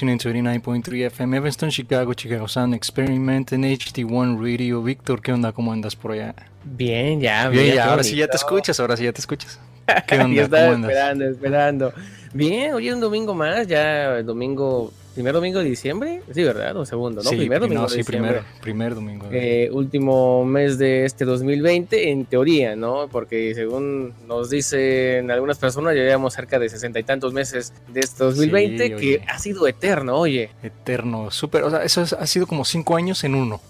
listening to 89.3 FM Evanston, Chicago, Chicago Sound Experiment en HD1 Radio. Víctor, ¿qué onda? ¿Cómo andas por allá? Bien, ya. Bien, ya, ahora sí ya te escuchas, ahora sí ya te escuchas. ¿Qué onda? estaba esperando, esperando. Bien, hoy es un domingo más, ya el domingo ¿Primer domingo de diciembre? Sí, ¿verdad? O segundo, ¿no? Sí, primer domingo. No, sí, primer, primer domingo. Eh, último mes de este 2020, en teoría, ¿no? Porque según nos dicen algunas personas, ya llevamos cerca de sesenta y tantos meses de este 2020, que ha sido eterno, oye. Eterno, súper. O sea, eso ha sido como cinco años en uno.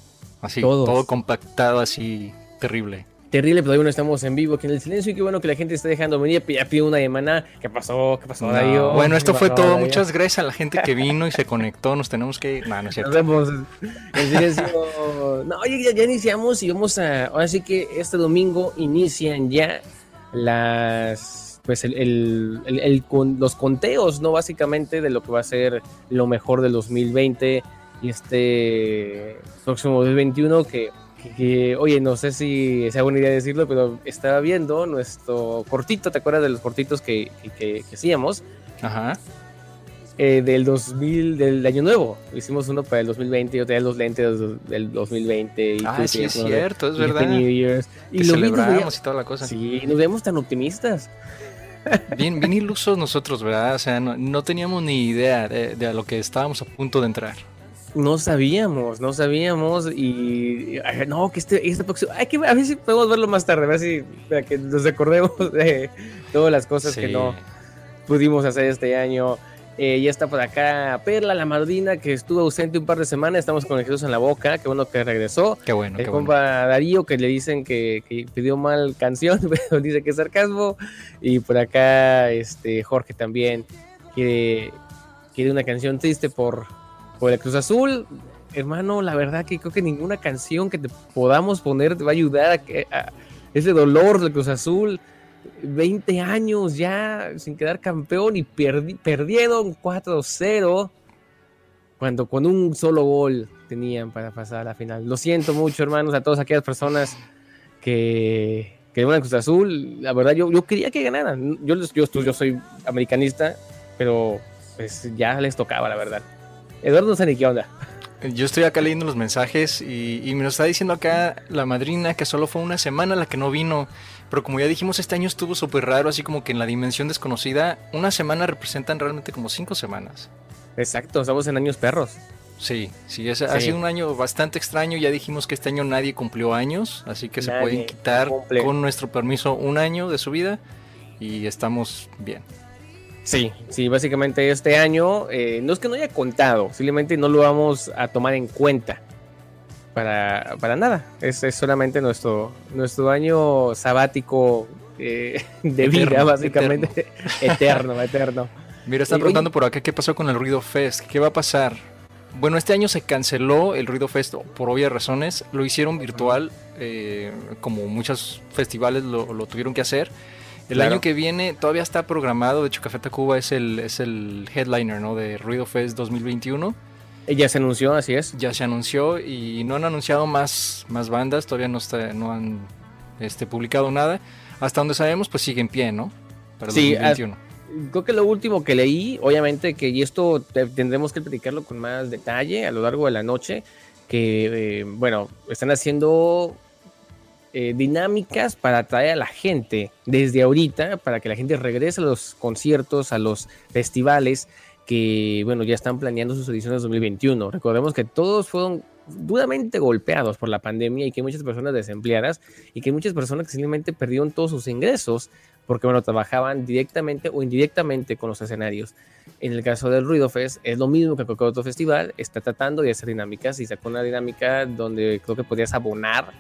Así, todo compactado, así, terrible terrible, pero hoy no estamos en vivo aquí en el silencio y qué bueno que la gente está dejando venir. Ya pido una semana. ¿Qué pasó? ¿Qué pasó, Darío? Bueno, esto fue todo. Muchas gracias a la gente que vino y se conectó. Nos tenemos que ir. No, no es cierto. Nos vemos en silencio. No, oye, ya, iniciamos y vamos a. Ahora sí que este domingo inician ya las. Pues el, el, el, los conteos, ¿no? Básicamente de lo que va a ser lo mejor del 2020 y este próximo 2021 que que, oye, no sé si sea buena idea decirlo, pero estaba viendo nuestro cortito, ¿te acuerdas de los cortitos que, que, hacíamos? Ajá. Eh, del 2000, del año nuevo. Hicimos uno para el 2020, yo tenía los lentes del 2020. Y ah, sí, es cierto, es verdad. Y lo celebramos y toda la cosa. Sí, nos vemos tan optimistas. Bien, bien ilusos nosotros, ¿verdad? O sea, no, teníamos ni idea de, de a lo que estábamos a punto de entrar. No sabíamos, no sabíamos y no, que este, este próximo, hay que a ver si podemos verlo más tarde, a ver si para que nos recordemos de todas las cosas que no pudimos hacer este año. Eh, ya está por acá Perla, la madrina, que estuvo ausente un par de semanas. Estamos con el Jesús en la boca. Qué bueno que regresó. Qué bueno. El compa Darío, que le dicen que, pidió mal canción, pero dice que es sarcasmo. Y por acá este Jorge también quiere, quiere una canción triste por, por el Cruz Azul, hermano, la verdad que creo que ninguna canción que te podamos poner te va a ayudar a, que, ese dolor del Cruz Azul. 20 años ya sin quedar campeón y perdieron 4-0 cuando con un solo gol tenían para pasar a la final. Lo siento mucho, hermanos, a todas aquellas personas que, que van Cruz Azul. La verdad, yo, yo quería que ganaran. Yo, yo, yo soy americanista, pero pues ya les tocaba, la verdad. Eduardo no sé ni qué onda. Yo estoy acá leyendo los mensajes y, me lo está diciendo acá la madrina que solo fue una semana la que no vino. Pero como ya dijimos, este año estuvo súper raro, así como que en la dimensión desconocida, una semana representan realmente como cinco semanas. Exacto, estamos en años perros. Sí, sí, ha sido un año bastante extraño. Ya dijimos que este año nadie cumplió años, así que se pueden quitar con nuestro permiso un año de su vida y estamos bien. Sí, sí, básicamente este año eh, no es que no haya contado, simplemente no lo vamos a tomar en cuenta para, para nada. Es, es, solamente nuestro, nuestro año sabático eh, de vida, básicamente. Eterno, eterno. Mira, están preguntando por acá qué pasó con el Ruido Fest, qué va a pasar. Bueno, este año se canceló el Ruido Fest por obvias razones, lo hicieron virtual, eh, como muchos festivales lo, lo tuvieron que hacer. El año que viene todavía está programado, de hecho Café Tacuba es el, es el headliner ¿no? de Ruido Fest 2021. Eh, ya se anunció, así es. Ya se anunció y no han anunciado más, más bandas, todavía no, está, no han este, publicado nada. Hasta donde sabemos, pues sigue en pie, ¿no? Para sí, 2021. creo que lo último que leí, obviamente que, y esto tendremos que platicarlo con más detalle a lo largo de la noche, que, eh, bueno, están haciendo eh, dinámicas para atraer a la gente desde ahorita, para que la gente regrese a los conciertos, a los festivales que, bueno, ya están planeando sus ediciones 2021. Recordemos que todos fueron duramente golpeados por la pandemia y que hay muchas personas desempleadas y que muchas personas que simplemente perdieron todos sus ingresos porque, bueno, trabajaban directamente o indirectamente con los escenarios. En el caso del Ruido Fest es lo mismo que cualquier otro festival, está tratando de hacer dinámicas y sacó una dinámica donde creo que podías abonar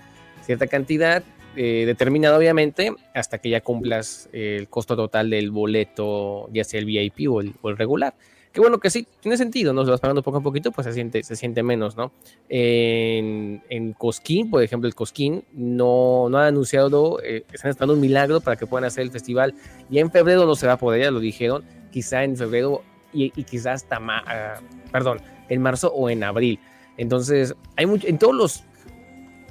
cierta cantidad eh, determinada obviamente hasta que ya cumplas el costo total del boleto, ya sea el VIP o el, regular. Que bueno que sí, tiene sentido, ¿no? Se vas pagando poco a poquito, pues se siente, se siente menos, ¿no? En, en Cosquín, por ejemplo, el Cosquín no, no ha anunciado, eh, están esperando un milagro para que puedan hacer el festival. Y en febrero no se va a poder, ya lo dijeron, quizá en febrero y, y quizás hasta, uh, perdón, en marzo o en abril. Entonces, hay mucho, en todos los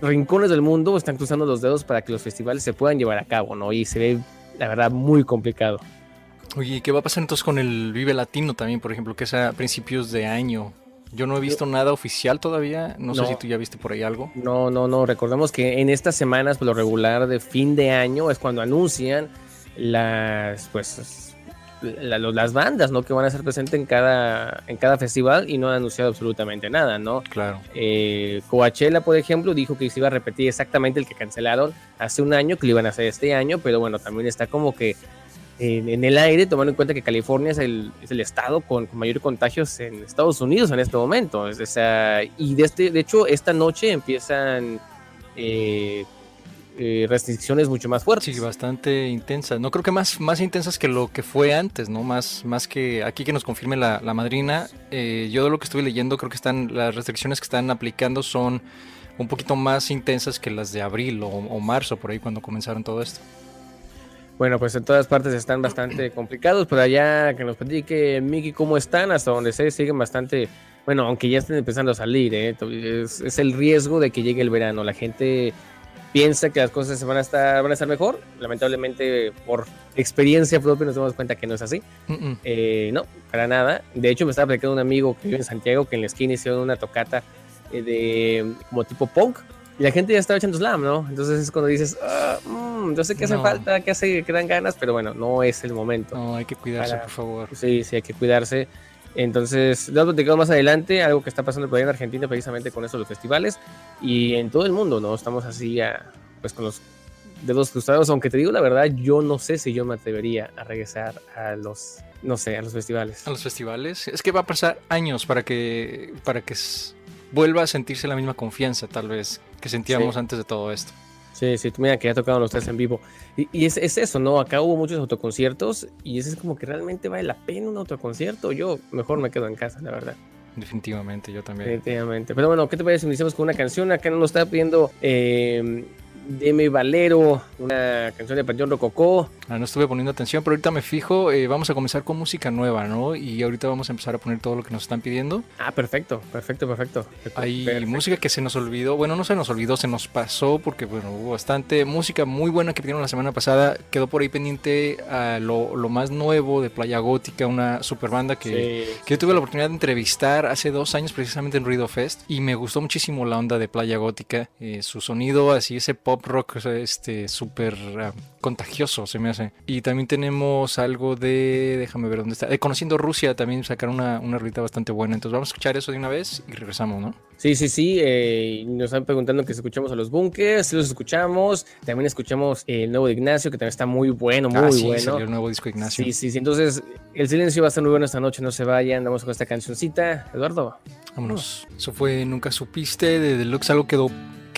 rincones del mundo están cruzando los dedos para que los festivales se puedan llevar a cabo, ¿no? Y se ve, la verdad, muy complicado. Oye, ¿qué va a pasar entonces con el Vive Latino también, por ejemplo, que es a principios de año? Yo no he visto nada oficial todavía. No, sé si tú ya viste por ahí algo. No, no, no. Recordemos que en estas semanas, por lo regular de fin de año, es cuando anuncian las, pues, las bandas, ¿no? Que van a ser presentes en cada, en cada festival y no han anunciado absolutamente nada, ¿no? Claro. Eh, Coachella, por ejemplo, dijo que se iba a repetir exactamente el que cancelaron hace un año, que lo iban a hacer este año, pero bueno, también está como que en, el aire, tomando en cuenta que California es el, es el estado con, con, mayor contagios en Estados Unidos en este momento. O sea, y de, este, de hecho, esta noche empiezan eh, eh, restricciones mucho más fuertes. Sí, bastante intensas. No creo que más, más intensas que lo que fue antes, ¿no? Más, más que aquí que nos confirme la, la madrina. Eh, yo de lo que estuve leyendo, creo que están las restricciones que están aplicando son un poquito más intensas que las de abril o, o marzo, por ahí cuando comenzaron todo esto. Bueno, pues en todas partes están bastante complicados. Por allá que nos platique, Miki, cómo están, hasta donde se siguen bastante. Bueno, aunque ya estén empezando a salir, ¿eh? es, el riesgo de que llegue el verano. La gente piensa que las cosas se van a estar, van a estar mejor. Lamentablemente, por experiencia propia, nos damos cuenta que no es así. Eh, no, para nada. De hecho, me estaba platicando un amigo que vive en Santiago que en la esquina hicieron una tocata eh, de como tipo punk y la gente ya estaba echando slam, ¿no? Entonces es cuando dices, ah, mm, yo sé que hace falta, que hace que dan ganas, pero bueno, no es el momento. No, hay que cuidarse, por favor. Sí, sí, hay que cuidarse. Entonces, lo platicamos más adelante, algo que está pasando por ahí en Argentina precisamente con eso, los festivales y en todo el mundo, ¿no? Estamos así, pues con los dedos cruzados, aunque te digo la verdad, yo no sé si yo me atrevería a regresar a los, no sé, a los festivales. A los festivales. Es que va a pasar años para que, para que vuelva a sentirse la misma confianza, tal vez, que sentíamos antes de todo esto. Sí, sí, mira que ya tocaron los tres en vivo. Y, es, eso, ¿no? Acá hubo muchos autoconciertos y ese es como que realmente vale la pena un autoconcierto. Yo mejor me quedo en casa, la verdad. Definitivamente, yo también. Definitivamente. Pero bueno, ¿qué te parece si iniciamos con una canción? Acá nos está pidiendo eh, Deme Valero, una canción de Panteón Rococó. Ah, no estuve poniendo atención, pero ahorita me fijo. Eh, vamos a comenzar con música nueva, ¿no? Y ahorita vamos a empezar a poner todo lo que nos están pidiendo. Ah, perfecto, perfecto, perfecto. Hay música que se nos olvidó. Bueno, no se nos olvidó, se nos pasó porque, bueno, hubo bastante música muy buena que pidieron la semana pasada. Quedó por ahí pendiente a lo, más nuevo de Playa Gótica, una super banda que, que, yo tuve la oportunidad de entrevistar hace dos años precisamente en Ruido Fest. Y me gustó muchísimo la onda de Playa Gótica. Eh, su sonido, así ese pop rock este súper ah, contagioso, se me hace. Y también tenemos algo de, déjame ver dónde está, de Conociendo Rusia, también sacaron una, una bastante buena. Entonces vamos a escuchar eso de una vez y regresamos, ¿no? Sí, sí, sí. Eh, nos están preguntando que si escuchamos a los bunkers, si los escuchamos. También escuchamos el nuevo de Ignacio, que también está muy bueno, muy ah, sí, bueno. el nuevo disco de Ignacio. Sí, sí, sí. Entonces, el silencio va a estar muy bueno esta noche, no se vayan. Vamos con esta cancioncita. Eduardo. Vámonos. Eso fue Nunca Supiste de Deluxe, algo quedó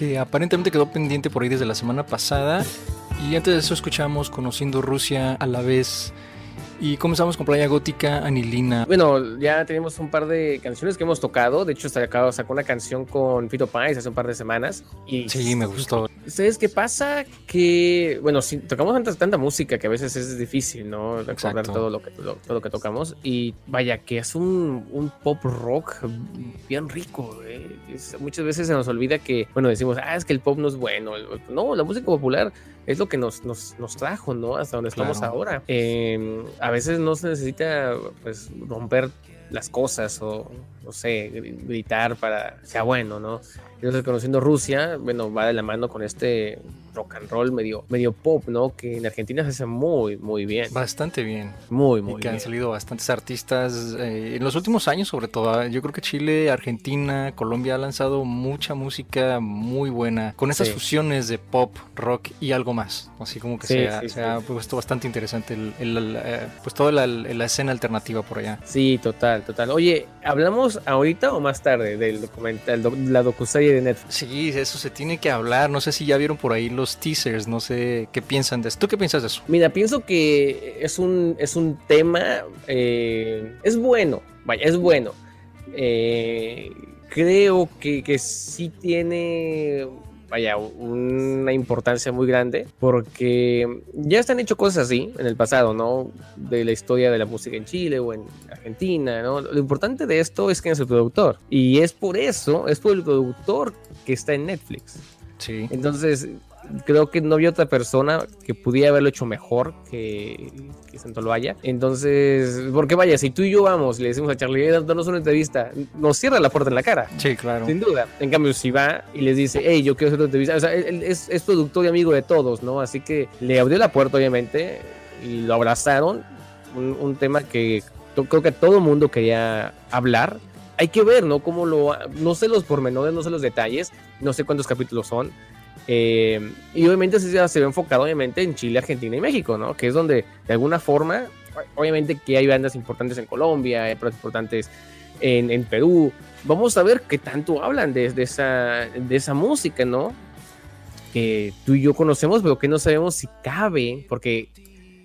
que aparentemente quedó pendiente por ahí desde la semana pasada. Y antes de eso escuchamos Conociendo Rusia a la vez y comenzamos con Playa Gótica, Anilina. Bueno, ya tenemos un par de canciones que hemos tocado. De hecho, sacó una canción con Fito Páez hace un par de semanas. Y sí, me gustó. ¿Sabes qué pasa? Que, bueno, si tocamos tanta, tanta música que a veces es difícil, ¿no? Recordar todo lo, que, todo lo que tocamos. Y vaya, que es un, un pop rock bien rico. ¿eh? muchas veces se nos olvida que, bueno, decimos, ah, es que el pop no es bueno. No, la música popular es lo que nos, nos, nos trajo, ¿no? Hasta donde estamos ahora. Em, a veces no se necesita, pues, romper las cosas o, no sé, gritar para que sea bueno, ¿no? Entonces, conociendo Rusia, bueno, va de la mano con este rock and roll medio, medio pop, ¿no? Que en Argentina se hace muy, muy bien. Bastante bien. Muy, muy y que han salido bastantes artistas eh, en los últimos años, sobre todo. ¿ah? Yo creo que Chile, Argentina, Colombia ha lanzado mucha música muy buena, con esas fusiones de pop, rock y algo más. Así como que se, ha, puesto bastante interesante el, eh, pues toda la, la, escena alternativa por allá. Sí, total, total. Oye, ¿hablamos ahorita o más tarde del documental, la docuserie de Netflix? Sí, eso se tiene que hablar. No sé si ya vieron por ahí los teasers, no sé qué piensan de eso. ¿Tú qué piensas de eso? Mira, pienso que es un, es un tema, eh, es bueno, vaya, es bueno. Eh, creo que, que sí tiene vaya, una importancia muy grande porque ya se han hecho cosas así en el pasado, ¿no? De la historia de la música en Chile o en Argentina, ¿no? Lo importante de esto es que es el productor y es por eso, es por el productor que está en Netflix. Sí. Entonces, creo que no había otra persona que pudiera haberlo hecho mejor que, que Santoloaya. Entonces, porque vaya, si tú y yo vamos y le decimos a Charlie, danos una entrevista, nos cierra la puerta en la cara. Sí, claro. Sin duda. En cambio, si va y les dice, hey, yo quiero hacer una entrevista, o sea, él, es, es productor y amigo de todos, ¿no? Así que le abrió la puerta, obviamente, y lo abrazaron. Un, un tema que creo que todo el mundo quería hablar hay que ver, ¿no? Cómo lo, no sé los pormenores, no sé los detalles, no sé cuántos capítulos son. Eh, y obviamente se, se ve enfocado, obviamente, en Chile, Argentina y México, ¿no? Que es donde, de alguna forma, obviamente que hay bandas importantes en Colombia, hay bandas importantes en, en, Perú. Vamos a ver qué tanto hablan de, de, esa, de esa música, ¿no? Que tú y yo conocemos, pero que no sabemos si cabe, porque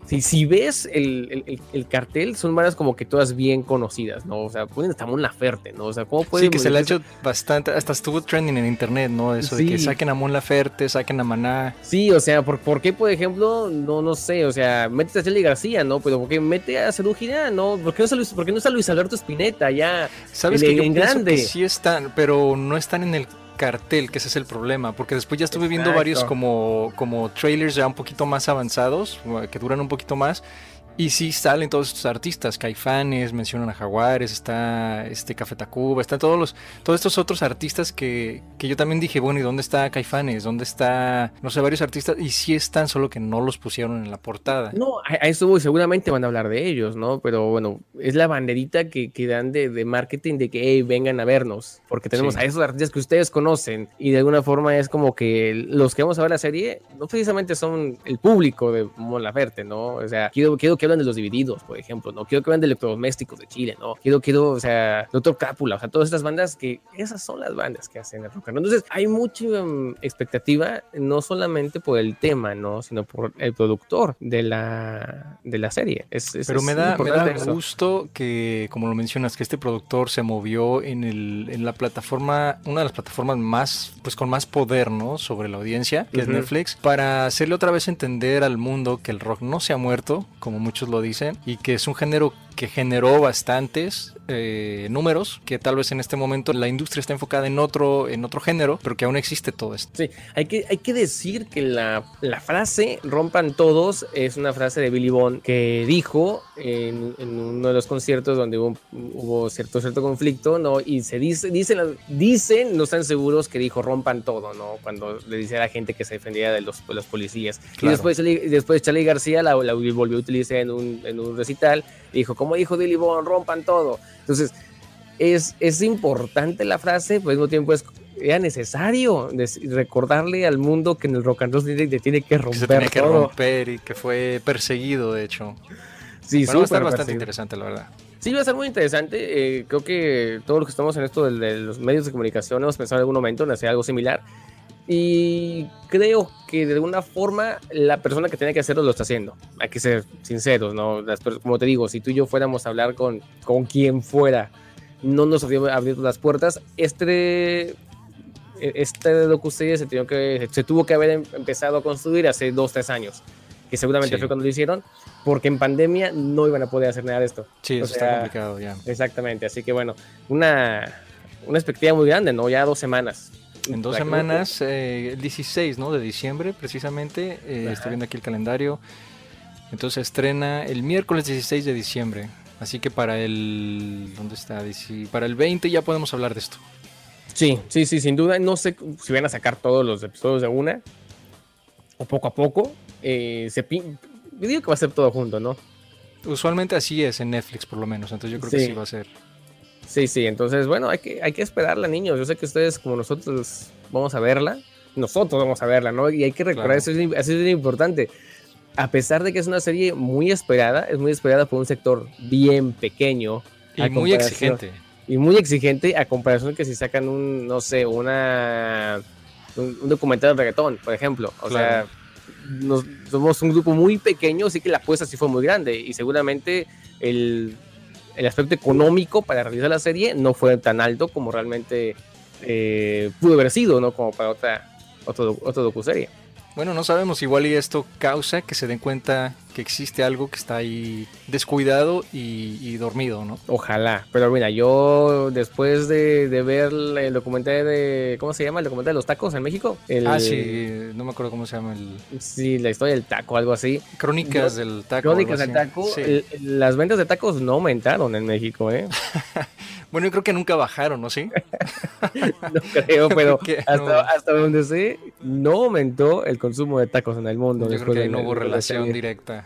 si, si ves el, el, el, cartel, son bandas como que todas bien conocidas, ¿no? O sea, ponen hasta Mon Laferte, ¿no? O sea, ¿cómo puede Sí, que se le ha hecho bastante, hasta estuvo trending en internet, ¿no? Eso sí. de que saquen a Mon Laferte, saquen a Maná. Sí, o sea, ¿por, ¿por qué, por ejemplo? No, no sé, o sea, mete a Charlie García, ¿no? Pero ¿por qué mete a Girán, no? ¿Por qué no está Luis, por qué no está Luis Alberto Spinetta ya? ¿Sabes en, que yo en grande? Que sí están, pero no están en el cartel, que ese es el problema, porque después ya estuve Exacto. viendo varios como, como trailers ya un poquito más avanzados, que duran un poquito más, y sí salen todos estos artistas, Caifanes, mencionan a Jaguares, está este Café Tacuba, están todos los, todos estos otros artistas que, que yo también dije, bueno, ¿y dónde está Caifanes? ¿Dónde está, no sé, varios artistas? Y sí están, solo que no los pusieron en la portada. No, a, eso seguramente van a hablar de ellos, ¿no? Pero bueno, es la banderita que, que dan de, de, marketing de que, hey, vengan a vernos, porque tenemos sí. a esos artistas que ustedes conocen y de alguna forma es como que los que vamos a ver la serie no precisamente son el público de Mon Laferte, ¿no? O sea, quiero, quiero que hablan de los divididos, por ejemplo, ¿no? Quiero que hablen de electrodomésticos de Chile, ¿no? Quiero, quiero, o sea, Doctor Cápula, o sea, todas estas bandas que, esas son las bandas que hacen el rock. Entonces, hay mucha um, expectativa, no solamente por el tema, ¿no? Sino por el productor de la, de la serie. Es, es, Pero me da, me da gusto que, como lo mencionas, que este productor se movió en, el, en la plataforma, una de las plataformas más, pues con más poder, ¿no? Sobre la audiencia, que uh -huh. es Netflix, para hacerle otra vez entender al mundo que el rock no se ha muerto, como muchos lo dicen, y que es un género que generó bastantes eh, números, que tal vez en este momento la industria está enfocada en otro, en otro género, pero que aún existe todo esto. Sí, hay que, hay que decir que la, la frase rompan todos es una frase de Billy Bond que dijo en, en uno de los conciertos donde hubo, hubo, cierto, cierto conflicto, ¿no? Y se dice, dicen, dicen, no están seguros que dijo rompan todo, ¿no? Cuando le dice a la gente que se defendía de los, de los policías. Claro. Y después, después Charlie García la, la volvió a utilizar en un, en un recital dijo, como dijo Dilly Bond, rompan todo. Entonces, es, es importante la frase, pero al mismo tiempo es, era necesario recordarle al mundo que en el rock and roll tiene, tiene que romper se tiene que todo. romper y que fue perseguido, de hecho. Sí, bueno, va a estar bastante perseguido. interesante, la verdad. Sí, va a ser muy interesante. Eh, creo que todos los que estamos en esto de, de, los medios de comunicación hemos pensado en algún momento en hacer algo similar. Y creo que de alguna forma la persona que tiene que hacerlo lo está haciendo. Hay que ser sinceros, ¿no? Las, como te digo, si tú y yo fuéramos a hablar con, con quien fuera, no nos habría abierto las puertas. Este, este docuserie se, que, se tuvo que haber em, empezado a construir hace dos, tres años. Que seguramente sí. fue cuando lo hicieron, porque en pandemia no iban a poder hacer nada de esto. Sí, eso o sea, está complicado ya. Exactamente, así que bueno, una, una expectativa muy grande, ¿no? Ya dos semanas. En dos semanas, eh, el 16 ¿no? de diciembre, precisamente. Eh, estoy viendo aquí el calendario. Entonces estrena el miércoles 16 de diciembre. Así que para el. ¿Dónde está? Para el 20 ya podemos hablar de esto. Sí, sí, sí, sin duda. No sé si van a sacar todos los episodios de una. O poco a poco. Eh, se Yo digo que va a ser todo junto, ¿no? Usualmente así es en Netflix, por lo menos. Entonces yo creo sí. que sí va a ser. Sí, sí, entonces, bueno, hay que, hay que esperarla, niños. Yo sé que ustedes, como nosotros, vamos a verla. Nosotros vamos a verla, ¿no? Y hay que recordar, claro. eso, es, eso es importante. A pesar de que es una serie muy esperada, es muy esperada por un sector bien pequeño. Y muy exigente. Y muy exigente a comparación que si sacan un, no sé, una un, un documental de reggaetón, por ejemplo. O claro. sea, nos, somos un grupo muy pequeño, así que la apuesta sí fue muy grande. Y seguramente el el aspecto económico para realizar la serie no fue tan alto como realmente eh, pudo haber sido, ¿no? Como para otra, otro, otra docuserie. Bueno, no sabemos, igual y esto causa que se den cuenta que existe algo que está ahí descuidado y, dormido, ¿no? Ojalá, pero mira, yo después de, ver el documental de, ¿cómo se llama? El documental de los tacos en México. ah, sí, no me acuerdo cómo se llama el... Sí, la historia del taco, algo así. Crónicas del taco. Crónicas del taco. las ventas de tacos no aumentaron en México, ¿eh? Bueno, yo creo que nunca bajaron, ¿no? ¿Sí? no creo, pero hasta, donde sé, no aumentó el consumo de tacos en el mundo. Yo creo que no hubo relación directa.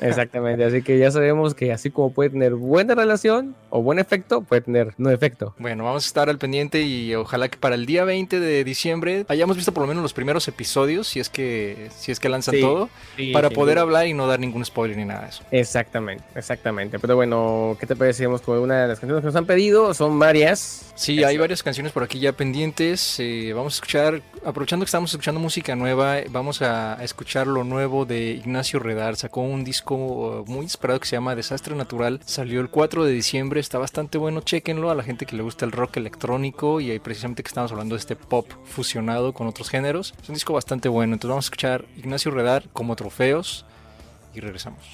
Exactamente, así que ya sabemos que así como puede tener buena relación o buen efecto, puede tener no efecto. Bueno, vamos a estar al pendiente y ojalá que para el día 20 de diciembre hayamos visto por lo menos los primeros episodios, si es que, si es que lanzan todo, para poder hablar y no dar ningún spoiler ni nada de eso. Exactamente, exactamente. Pero bueno, ¿qué te parecíamos con una de las canciones que nos han pedido? Son varias. Sí, hay varias canciones por aquí ya pendientes. Eh, vamos a escuchar, aprovechando que estamos escuchando música nueva, vamos a escuchar lo nuevo de Ignacio Redar. Sacó un disco muy esperado que se llama Desastre Natural. Salió el 4 de diciembre, está bastante bueno, chequenlo a la gente que le gusta el rock electrónico y ahí precisamente que estamos hablando de este pop fusionado con otros géneros. Es un disco bastante bueno, entonces vamos a escuchar Ignacio Redar como trofeos y regresamos.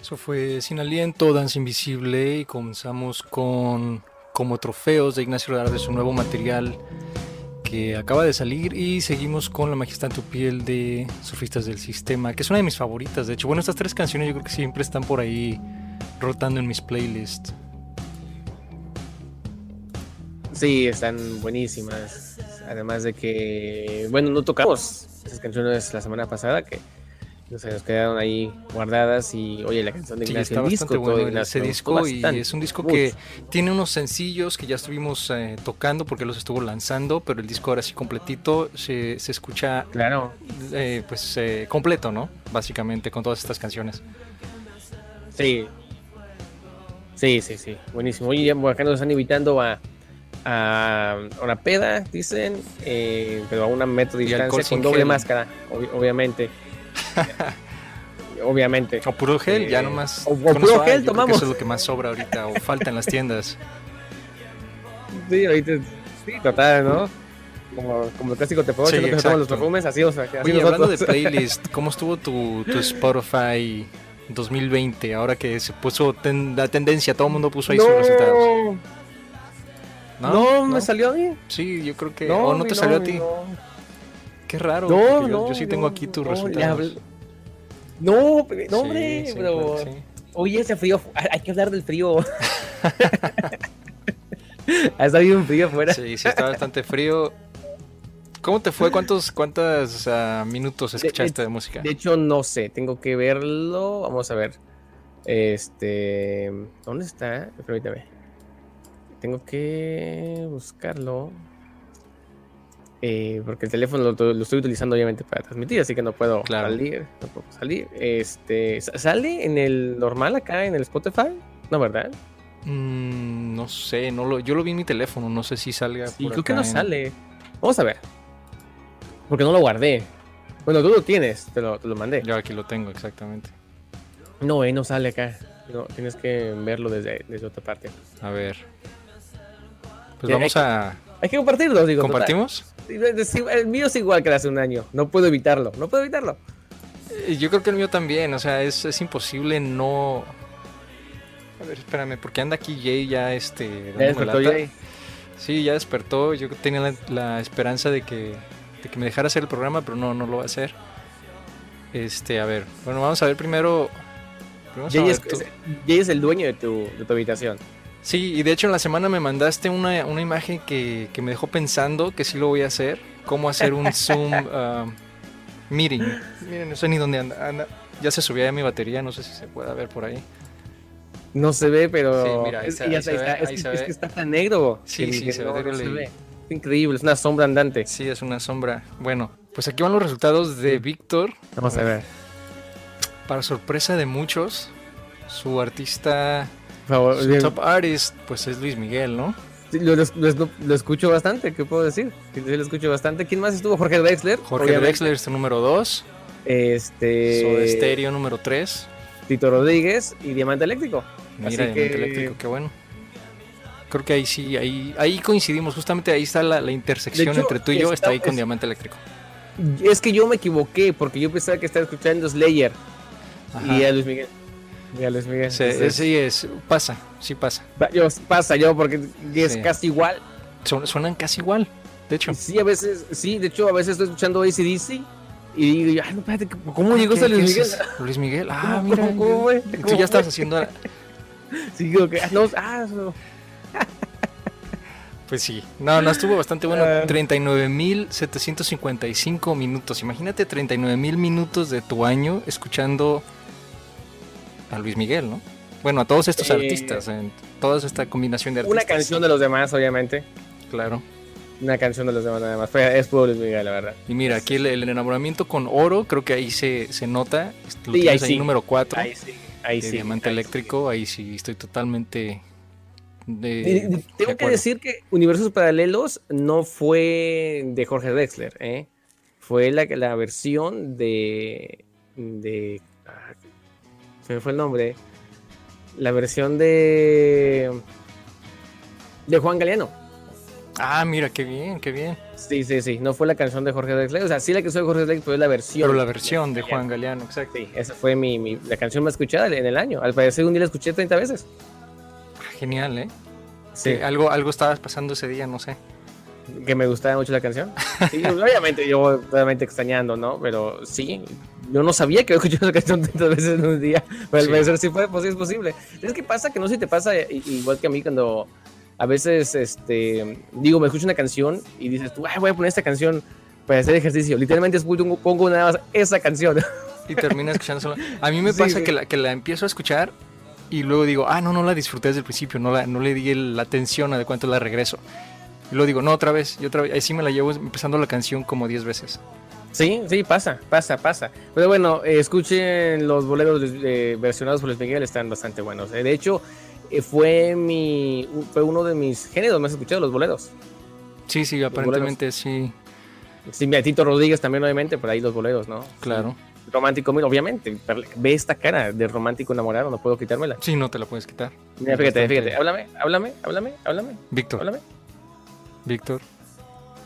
Eso fue Sin Aliento, Danza Invisible y comenzamos con como trofeos de Ignacio Redar de su nuevo material que acaba de salir y seguimos con La Majestad en tu piel de Surfistas del Sistema, que es una de mis favoritas, de hecho. Bueno, estas tres canciones yo creo que siempre están por ahí rotando en mis playlists. Sí, están buenísimas. Además de que, bueno, no tocamos esas canciones la semana pasada, que se nos quedaron ahí guardadas y oye la canción de Ignacio sí, disco bueno ese disco y es un disco que tiene unos sencillos que ya estuvimos eh, tocando porque los estuvo lanzando pero el disco ahora sí completito se, se escucha claro. eh, pues eh, completo no básicamente con todas estas canciones. Sí. Sí sí sí. Buenísimo. Oye acá nos están invitando a a una peda dicen pero a una metro de distancia con doble máscara obviamente Obviamente. O puro gel, ya nomás. O, puro gel tomamos. Eso es lo que más sobra ahorita, o falta en las tiendas. Sí, ahorita. Sí, total, ¿no? Como, como el clásico te puedo sí, que los perfumes, así, o sea, así Oye, hablando de playlist, ¿cómo estuvo tu, tu Spotify 2020? Ahora que se puso la tendencia, todo el mundo puso ahí sus resultados. ¿No? ¿No? me salió a mí? Sí, yo creo que. No, ¿O no te salió a ti? Qué raro. No, yo, sí tengo aquí tus resultados. No, no, hombre, pero. Oye, ese frío. Hay que hablar del frío. ha estado un frío afuera. Sí, sí, está bastante frío. ¿Cómo te fue? ¿Cuántos cuántos minutos escuchaste de, música? De hecho, no sé. Tengo que verlo. Vamos a ver. Este. ¿Dónde está? Permítame. Tengo que buscarlo. Eh, porque el teléfono lo, estoy utilizando obviamente para transmitir, así que no puedo salir. No puedo salir. Este, ¿Sale en el normal acá en el Spotify? No, ¿verdad? Mm, no sé, no lo, yo lo vi en mi teléfono, no sé si salga. Sí, creo que no sale. Vamos a ver. Porque no lo guardé. Bueno, tú lo tienes, te lo, mandé. Yo aquí lo tengo, exactamente. No, eh, no sale acá. No, tienes que verlo desde, desde otra parte. A ver. Pues vamos a. Hay que compartirlo, digo. ¿Compartimos? El mío es igual que hace un año. No puedo evitarlo. No puedo evitarlo. Eh, yo creo que el mío también. O sea, es, es imposible no. A ver, espérame, porque anda aquí Jay ya este. ¿Ya despertó Jay? Sí, ya despertó. Yo tenía la, esperanza de que, de que me dejara hacer el programa, pero no, no lo va a hacer. Este, a ver. Bueno, vamos a ver primero. Jay, es, Jay, es, el dueño de tu, de tu habitación. Sí, y de hecho en la semana me mandaste una, imagen que, me dejó pensando que sí lo voy a hacer. Cómo hacer un Zoom uh, meeting. Miren, no sé ni dónde anda, Ya se subió ya mi batería, no sé si se puede ver por ahí. No se ve, pero. Sí, mira, ahí, se, está, es, que está tan negro. Sí, sí, se, ve, Es increíble, es una sombra andante. Sí, es una sombra. Bueno, pues aquí van los resultados de Víctor. Vamos a ver. Para sorpresa de muchos, su artista su top artist, pues es Luis Miguel, ¿no? lo, escucho bastante, ¿qué puedo decir? lo escucho bastante. ¿Quién más estuvo? Jorge Drexler. Jorge Drexler es número 2. Este. Soda Stereo número 3. Tito Rodríguez y Diamante Eléctrico. Mira, Diamante Eléctrico, qué bueno. Creo que ahí sí, ahí, ahí coincidimos. Justamente ahí está la, intersección entre tú y yo, está, ahí con Diamante Eléctrico. Es que yo me equivoqué porque yo pensaba que estaba escuchando Slayer y a Luis Miguel. Y a Luis Miguel. Sí, es, pasa, sí pasa. pasa yo porque es casi igual. suenan casi igual, de hecho. Sí, a veces, sí, de hecho a veces estoy escuchando ACDC y digo, ay, no, espérate, ¿cómo llegó ese Luis Miguel? Luis Miguel, ah, mira. ¿Cómo, cómo, Tú ya estás haciendo. sí, digo que, ah, no, ah, no. Pues sí, no, no estuvo bastante bueno. 39.755 ah. minutos. Imagínate 39.000 minutos de tu año escuchando a Luis Miguel, ¿no? Bueno, a todos estos artistas, en toda esta combinación de artistas. Una canción de los demás, obviamente. Claro. Una canción de los demás nada más. es puro Luis Miguel, la verdad. Y mira, aquí el, enamoramiento con oro, creo que ahí se, se nota. Lo sí, ahí, sí. número 4. Ahí sí. Ahí sí. Diamante eléctrico, ahí sí estoy totalmente tengo que decir que Universos Paralelos no fue de Jorge Drexler, ¿eh? fue la, la versión de. de ah, se me fue el nombre. La versión de. de Juan Galeano. Ah, mira, qué bien, qué bien. Sí, sí, sí. No fue la canción de Jorge Drexler. O sea, sí la que soy de Jorge Drexler, pero es la versión. Pero la versión de Juan Galeano, exacto. Sí, esa fue mi, mi, la canción más escuchada en el año. Al parecer un día la escuché 30 veces genial, ¿eh? Sí. algo, algo estabas pasando ese día, no sé. Que me gustaba mucho la canción. Sí, obviamente yo realmente extrañando, ¿no? Pero sí, yo no sabía que había escuchado la canción tantas veces en un día. Pero al parecer sí fue, pues sí es posible. Es que pasa que no sé si te pasa igual que a mí cuando a veces, este, digo, me escucho una canción y dices tú, Ay, voy a poner esta canción para hacer ejercicio. Literalmente pongo, nada más esa canción. Y terminas escuchando solo. A mí me pasa que, la, que la empiezo a escuchar y luego digo, ah, no, no la disfruté desde el principio, no, la, no le di la atención a de cuánto la regreso. Y luego digo, no, otra vez, y otra vez. Ahí sí me la llevo empezando la canción como 10 veces. Sí, sí, pasa, pasa, pasa. Pero bueno, eh, escuchen los boleros versionados por Luis Miguel, están bastante buenos. Eh, de hecho, eh, fue mi fue uno de mis géneros más escuchados, los boleros. Sí, sí, aparentemente sí. Sí, Tito Rodríguez también, obviamente, por ahí los boleros, ¿no? Claro romántico, obviamente, ve esta cara de romántico enamorado, no puedo quitármela. Sí, no te la puedes quitar. Mira, fíjate, fíjate, háblame, háblame, háblame, háblame. Víctor. Háblame. Víctor.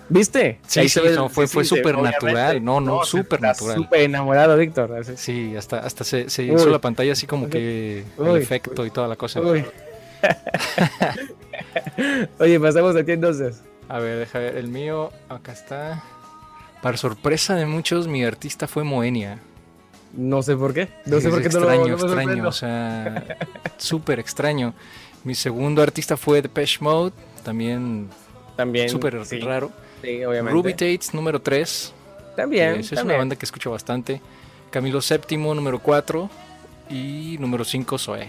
¿Viste? Sí, sí, fue, fue súper natural, no, no, súper natural. Súper enamorado, Víctor. Sí, hasta, hasta se, se hizo la pantalla así como que el efecto y toda la cosa. Oye, pasamos aquí entonces. A ver, deja ver, el mío, acá está. Para sorpresa de muchos, mi artista fue Moenia. No sé por qué. No sé por qué extraño, no extraño, o sea, súper extraño. Mi segundo artista fue Depeche Mode, también, también súper raro. Sí, obviamente. Ruby Tates, número 3. También. es una banda que escucho bastante. Camilo VII, número 4. Y número 5, Zoe.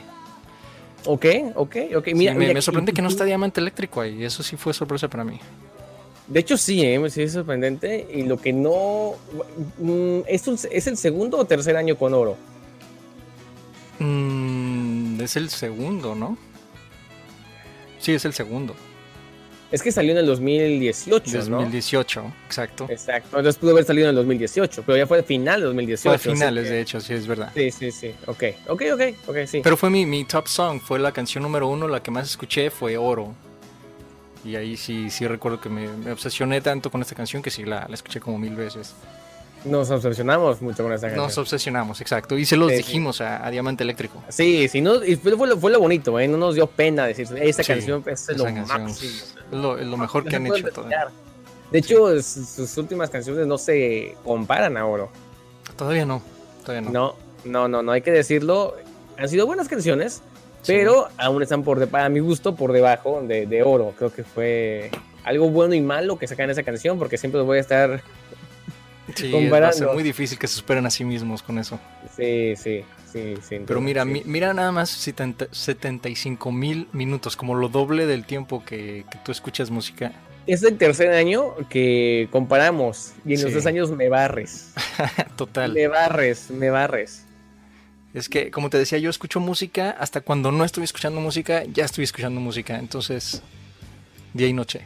Ok, ok, ok. Mira, me, me, sorprende que no está Diamante Eléctrico ahí. Eso sí fue sorpresa para mí. De hecho, sí, ¿eh? sí es sorprendente. Y lo que no. Mm, ¿es, ¿Es el segundo o tercer año con oro? Mm, es el segundo, ¿no? Sí, es el segundo. Es que salió en el 2018, 2018, exacto. Exacto. Entonces pudo haber salido en el 2018, pero ya fue el final del 2018. Fue finales, de hecho, sí, es verdad. Sí, sí, sí. Ok, ok, ok, ok, sí. Pero fue mi, mi top song, fue la canción número uno, la que más escuché fue Oro. Y ahí sí, sí recuerdo que me, obsesioné tanto con esta canción que sí la, la, escuché como mil veces. Nos obsesionamos mucho con esta canción. Nos obsesionamos, exacto. Y se los dijimos A, Diamante Eléctrico. Sí, sí, no, y fue, lo, fue lo bonito, ¿eh? No nos dio pena decir, esta canción es lo máximo. Es lo, lo mejor que han hecho todavía. De hecho, sus últimas canciones no se comparan a Oro. Todavía no, todavía no. No, no, no, no hay que decirlo. Han sido buenas canciones, pero aún están por para mi gusto por debajo de, oro. Creo que fue algo bueno y malo que sacan esa canción porque siempre voy a estar sí. Va a muy difícil que se superen a sí mismos con eso. Sí, sí, sí. pero mira, mira nada más 75 mil minutos, como lo doble del tiempo que, tú escuchas música. Es el tercer año que comparamos y en los dos años me barres. Total. Me barres, me barres. Es que, como te decía, yo escucho música, hasta cuando no estoy escuchando música, ya estoy escuchando música. Entonces, día y noche.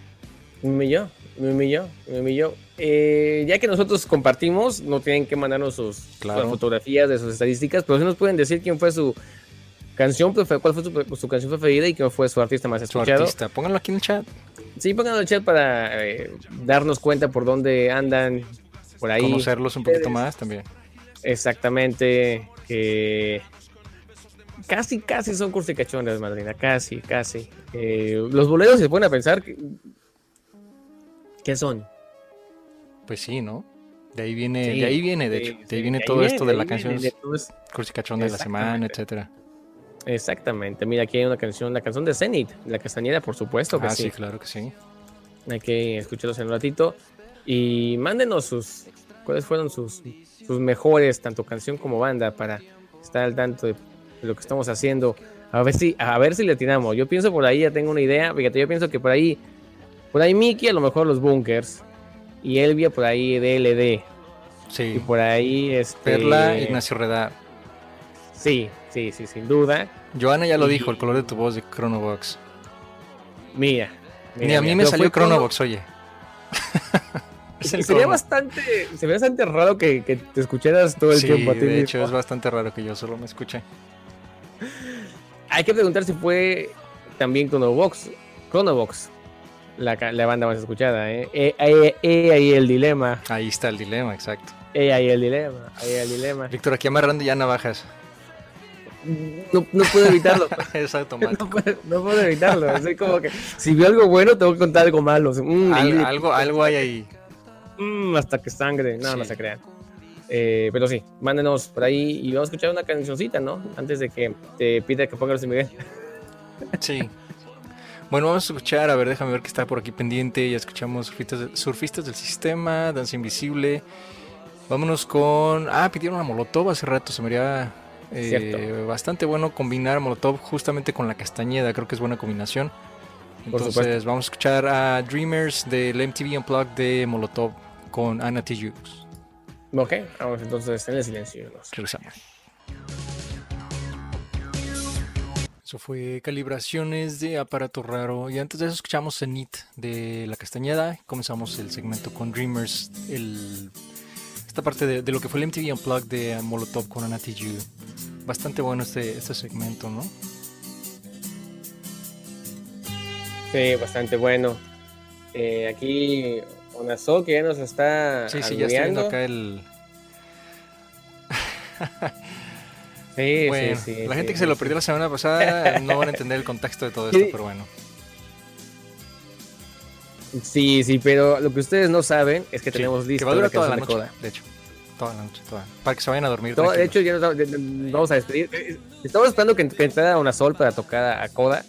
Me humilló, me humilló, me humilló. Eh, ya que nosotros compartimos, no tienen que mandarnos sus, fotografías de sus estadísticas, pero sí nos pueden decir quién fue su canción, ¿cuál fue su, canción preferida y quién fue su artista más escuchado? Su artista, pónganlo aquí en el chat. Sí, pónganlo en el chat para eh, darnos cuenta por dónde andan por ahí. Conocerlos un poquito más también. Exactamente, que casi, casi son cursicachones, madrina, casi, casi. Eh, los boleros se ponen a pensar, que, ¿qué son? Pues sí, ¿no? De ahí viene, de ahí viene, de hecho, de ahí viene todo esto de, la canción Cursicachón de la semana, etcétera. Exactamente. Mira, aquí hay una canción, la canción de Zenith, la Castañeda, por supuesto que ah, sí. claro que sí. Hay que escucharlos en un ratito. Y mándenos sus, cuáles fueron sus, sus mejores, tanto canción como banda, para estar al tanto de, lo que estamos haciendo. A ver si, a ver si le tiramos. Yo pienso por ahí, ya tengo una idea. Fíjate, yo pienso que por ahí, por ahí Mickey, a lo mejor los bunkers. Y Elvia por ahí DLD. Sí. Y por ahí este... Perla, Ignacio Redar. Sí, sí, sí, sin duda. Joana ya lo dijo, el color de tu voz de Chronobox. Mía. Ni a mí me salió Chronobox, oye. sería bastante, sería bastante raro que, te escucharas todo el tiempo a ti. De hecho, es bastante raro que yo solo me escuche. Hay que preguntar si fue también Chronobox. Chronobox, la, la banda más escuchada, ¿eh? Eh, ¿eh? eh, ahí el dilema. Ahí está el dilema, exacto. Eh, ahí el dilema, ahí el dilema. Víctor, aquí amarrando ya navajas. No, no puedo evitarlo. es automático. No puedo, evitarlo. Es como que si veo algo bueno, tengo que contar algo malo. Mm, algo, algo hay ahí. Mm, hasta que sangre. No, no se crean. Eh, pero sí, mándenos por ahí y vamos a escuchar una cancioncita, ¿no? Antes de que te pida que pongas el Miguel. Sí. Bueno, vamos a escuchar, a ver, déjame ver que está por aquí pendiente. Ya escuchamos surfistas, surfistas del sistema, Danza Invisible. Vámonos con. Ah, pidieron a Molotov hace rato, se me haría eh, bastante bueno combinar Molotov justamente con la Castañeda, creo que es buena combinación. Entonces vamos a escuchar a Dreamers del MTV Unplugged de Molotov con Anna T. Ok, vamos entonces en el silencio. Regresamos. Eso fue calibraciones de aparato raro. Y antes de eso escuchamos Zenith de La Castañeda. Comenzamos el segmento con Dreamers, esta parte de, lo que fue el MTV Unplugged de Molotov con T bastante bueno este, este segmento, ¿no? Sí, bastante bueno. Eh, aquí Onazo que ya nos está. Sí, sí, ya estoy viendo acá el. sí, sí, sí, La gente que se lo perdió la semana pasada no van a entender el contexto de todo esto, pero bueno. Sí, sí, pero lo que ustedes no saben es que tenemos listo que va a durar toda la noche, de hecho. Toda la noche, toda. Para que se vayan a dormir. de hecho, ya nos vamos a despedir. Estamos esperando que, que entrara una sol para tocar a Coda.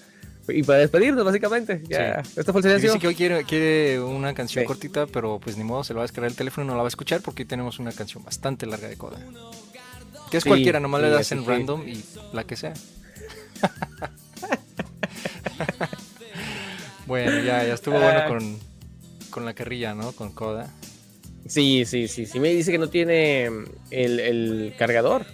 Y para despedirnos, básicamente. Ya. Esto fue el silencio. Dice que hoy quiere, quiere una canción cortita, pero pues ni modo, se lo va a descargar el teléfono y no la va a escuchar porque hoy tenemos una canción bastante larga de Coda. Que es cualquiera, nomás le das en random y la que sea. bueno, ya, ya estuvo bueno ah. con, con la carrilla, ¿no? Con Coda. Sí, sí, sí. Sí me dice que no tiene mm, el, cargador.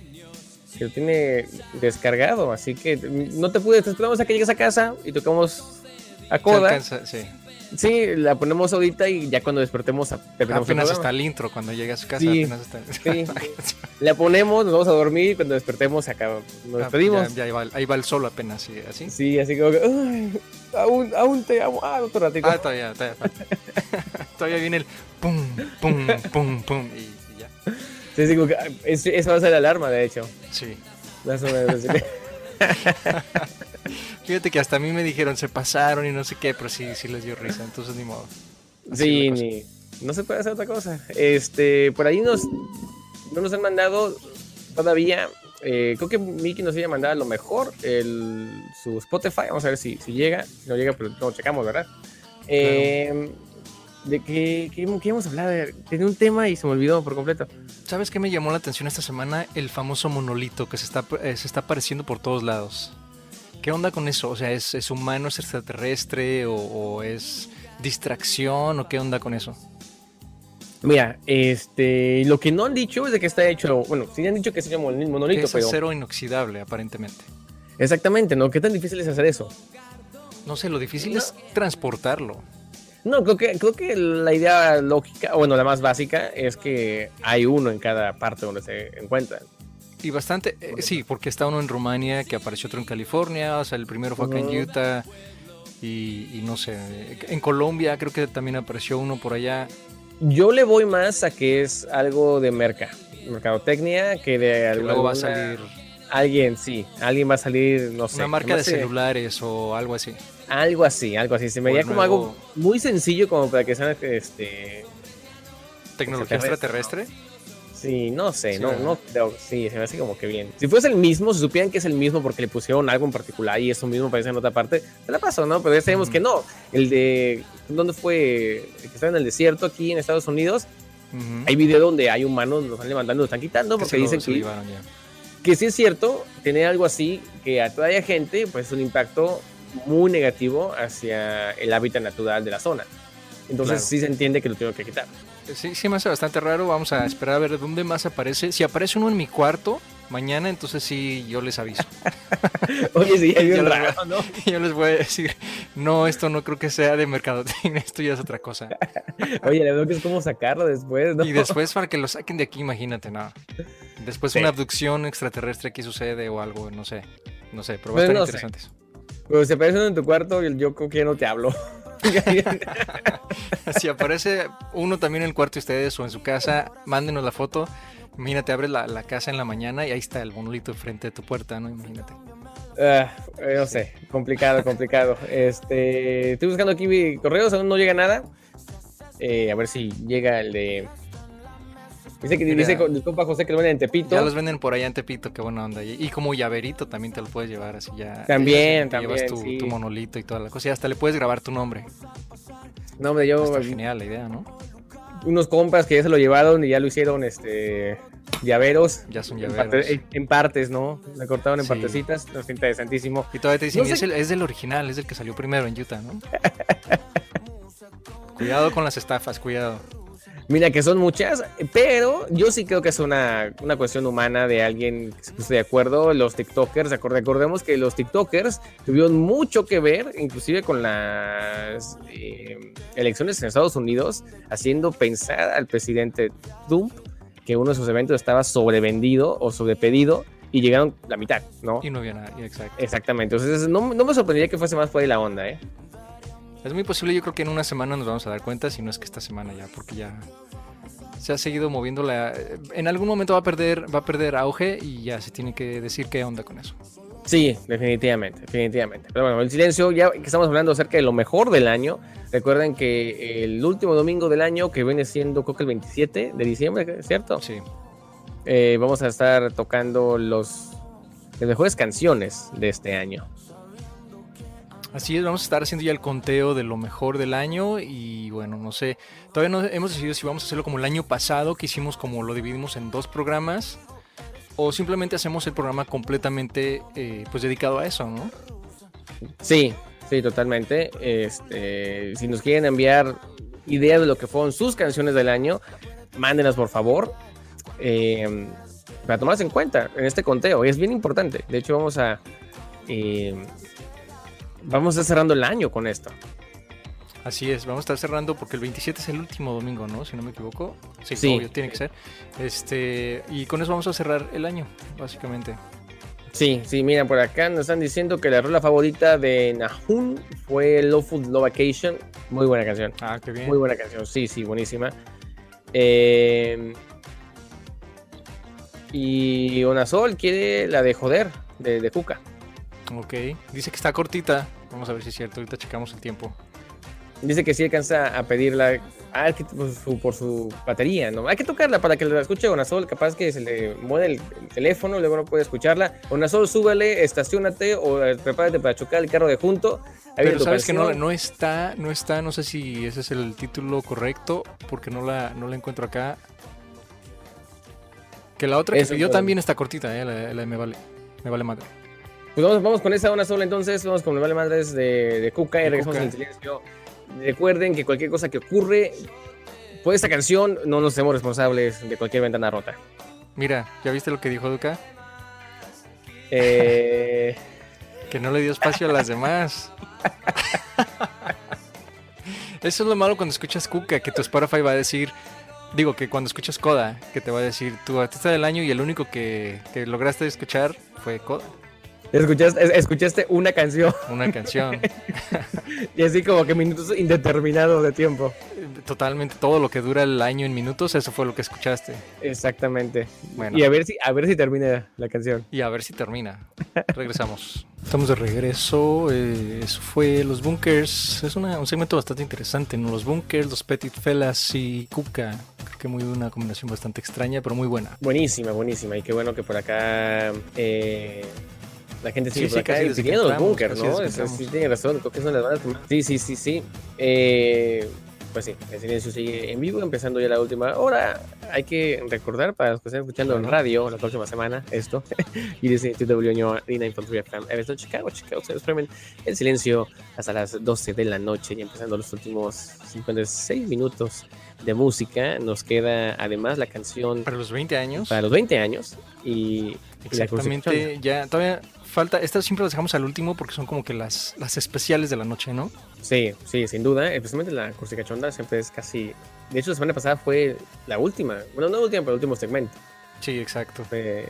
Que lo tiene descargado. Así que no te pude. Te esperamos a que llegues a casa y tocamos a coda. sí. Sí, la ponemos ahorita y ya cuando despertemos apenas está el intro cuando llega a su casa. Sí, apenas está... sí. la ponemos, nos vamos a dormir y cuando despertemos acá nos ah, despedimos. Ya, ahí, va, el sol apenas, ¿sí? así. Sí, así como que aún, aún te amo. Ah, otro ratito. Ah, todavía, todavía. todavía viene el pum, pum, pum, pum y, ya. Sí, sí, como que, eso va a ser la alarma, de hecho. Sí. Más o menos. Fíjate que hasta a mí me dijeron, se pasaron y no sé qué, pero sí, sí les dio risa, entonces ni modo. sí, ni, no se puede hacer otra cosa. Este, por ahí nos, no nos han mandado todavía, eh, creo que Mickey nos iba a mandar a lo mejor el, su Spotify, vamos a ver si, si llega, si no llega, pero lo checamos, ¿verdad? Eh, ¿De qué, qué, qué íbamos a hablar? Tenía un tema y se me olvidó por completo. ¿Sabes qué me llamó la atención esta semana? El famoso monolito que se está, eh, se está apareciendo por todos lados. ¿Qué onda con eso? O sea, ¿es, es humano, es extraterrestre o, es distracción o qué onda con eso? Mira, este, lo que no han dicho es de que está hecho, bueno, sí han dicho que se llama monolito, es acero inoxidable, aparentemente. Exactamente, ¿no? ¿Qué tan difícil es hacer eso? No sé, lo difícil es transportarlo. No, creo que, creo que la idea lógica, bueno, la más básica, es que hay uno en cada parte donde se encuentra. Y bastante, eh, sí, porque está uno en Rumania, que apareció otro en California, o sea, el primero fue acá en Utah, y, no sé, en Colombia creo que también apareció uno por allá. Yo le voy más a que es algo de merca, mercadotecnia, que de algo. Luego va a salir. Alguien, sí, alguien va a salir, no sé. Una marca de celulares o algo así. Algo así, algo así. Se me veía como algo muy sencillo como para que sea este. ¿Tecnología extraterrestre? Sí, no sé, no, no sí, se me hace como que bien. Si fuese el mismo, si supieran que es el mismo porque le pusieron algo en particular y eso mismo parece en otra parte, se la pasó, ¿no? Pero ya sabemos que no. El de, ¿dónde fue? El que está en el desierto aquí en Estados Unidos. Hay video donde hay humanos, los están levantando, los están quitando porque dicen que, que sí es cierto, tener algo así, que a toda gente, pues es un impacto muy negativo hacia el hábitat natural de la zona. Entonces sí se entiende que lo tengo que quitar. Sí, sí me hace bastante raro. Vamos a esperar a ver dónde más aparece. Si aparece uno en mi cuarto mañana, entonces sí, yo les aviso. Oye, sí, es bien raro, ¿no? Yo les voy a decir, no, esto no creo que sea de mercadotecnia, esto ya es otra cosa. Oye, le veo que es como sacarlo después, ¿no? Y después para que lo saquen de aquí, imagínate, no. Después una abducción extraterrestre aquí sucede o algo, no sé. No sé, pero va a estar interesante eso. Pero si aparece uno en tu cuarto, yo creo que ya no te hablo. si aparece uno también en el cuarto de ustedes o en su casa, mándenos la foto. Imagínate, abres la, casa en la mañana y ahí está el monolito enfrente de tu puerta, ¿no? Imagínate. Ah, eh, no sé, complicado, complicado. Este, estoy buscando aquí correos, aún no llega nada. Eh, a ver si llega el de Dice que dice disculpa José que lo venden en Tepito. Ya los venden por allá en Tepito, qué buena onda. Y como llaverito también te lo puedes llevar así ya. También, también. Llevas tu, monolito y toda la cosa. Y hasta le puedes grabar tu nombre. No, hombre, yo. Está genial la idea, ¿no? Unos compas que ya se lo llevaron y ya lo hicieron, este. Llaveros. Ya son llaveros. En, partes, ¿no? Le cortaron en partecitas. Está interesantísimo. Y todavía te dicen, es, es del original, es el que salió primero en Utah, ¿no? cuidado con las estafas, cuidado. Mira que son muchas, pero yo sí creo que es una, una cuestión humana de alguien que se puso de acuerdo. Los TikTokers, recordemos que los TikTokers tuvieron mucho que ver, inclusive con las eh, elecciones en Estados Unidos, haciendo pensar al presidente Trump que uno de sus eventos estaba sobrevendido o sobrepedido y llegaron la mitad, ¿no? Y no había nada, Exactamente. Entonces, no, no, me sorprendería que fuese más por ahí la onda, ¿eh? Es muy posible, yo creo que en una semana nos vamos a dar cuenta, si no es que esta semana ya, porque ya se ha seguido moviendo la... En algún momento va a perder, va a perder auge y ya se tiene que decir qué onda con eso. Sí, definitivamente, definitivamente. Pero bueno, el silencio, ya que estamos hablando acerca de lo mejor del año, recuerden que el último domingo del año, que viene siendo creo que el 27 de diciembre, ¿cierto? Sí. Eh, vamos a estar tocando los, las mejores canciones de este año. Así es, vamos a estar haciendo ya el conteo de lo mejor del año y bueno, no sé, todavía no hemos decidido si vamos a hacerlo como el año pasado, que hicimos como lo dividimos en dos programas, o simplemente hacemos el programa completamente eh, pues dedicado a eso, ¿no? Sí, sí, totalmente. Este, si nos quieren enviar ideas de lo que fueron sus canciones del año, mándenas por favor. Eh, para tomarlas en cuenta en este conteo, es bien importante. De hecho, vamos a eh, vamos a estar cerrando el año con esto. Así es, vamos a estar cerrando porque el 27 es el último domingo, ¿no? Si no me equivoco. Sí, sí. tiene que ser. Este, y con eso vamos a cerrar el año, básicamente. Sí, sí, mira, por acá nos están diciendo que la rola favorita de Nahun fue Lawful Love Vacation. Muy buena canción. Ah, qué bien. Muy buena canción, sí, sí, buenísima. Eh, y Onasol quiere la de Joder, de, de. Ok, dice que está cortita. Vamos a ver si es cierto. Ahorita checamos el tiempo. Dice que sí alcanza a pedirla ah, por, su, batería, ¿no? Hay que tocarla para que la escuche Onasol. Capaz que se le mueve el, teléfono, luego no puede escucharla. Onasol, súbele, estacionate o eh, prepárate para chocar el carro de junto. Pero sabes que no, no, está, no está, no sé si ese es el título correcto, porque no la, no la encuentro acá. Que la otra que pidió también está cortita, ¿eh? la, la Me Vale, Me Vale Madre. Pues vamos, con esa una sola entonces, vamos con el Vale Madres de, de Cuca y regresamos en silencio. Recuerden que cualquier cosa que ocurre por esta canción no nos hacemos responsables de cualquier ventana rota. Mira, ¿ya viste lo que dijo Duca? Eh... que no le dio espacio a las demás. Eso es lo malo cuando escuchas Cuca, que tu Spotify va a decir Digo que cuando escuchas Coda, que te va a decir tu artista del año y el único que, que lograste escuchar fue Coda. Escuchaste, escuchaste una canción. Una canción. y así como que minutos indeterminados de tiempo. Totalmente todo lo que dura el año en minutos, eso fue lo que escuchaste. Exactamente. Bueno. Y a ver si, a ver si termina la canción. Y a ver si termina. Regresamos. Estamos de regreso. Eh, eso fue Los Bunkers. Es una, un segmento bastante interesante, ¿no? Los Bunkers, los Petit Fellas y Kuka. Creo que muy una combinación bastante extraña, pero muy buena. Buenísima, buenísima. Y qué bueno que por acá eh, la gente sigue sí, por acá sí, los bunkers, ¿no? sí, tiene razón, creo que son las bandas Sí, sí, sí, sí. Eh, pues sí, el silencio sigue en vivo, empezando ya la última hora. Hay que recordar para los que están escuchando en radio la próxima semana esto. y dice TW Arena Infantry FM, Everton, Chicago, Chicago, se exprimen el silencio hasta las 12 de la noche y empezando los últimos 56 minutos de música. Nos queda además la canción. Para los 20 años. Para los 20 años. Y. Exactamente, ya todavía falta, estas siempre las dejamos al último porque son como que las, las especiales de la noche, ¿no? Sí, sí, sin duda. Especialmente la Chonda siempre es casi. De hecho, la semana pasada fue la última. Bueno, no la última, pero el último segmento. Sí, exacto.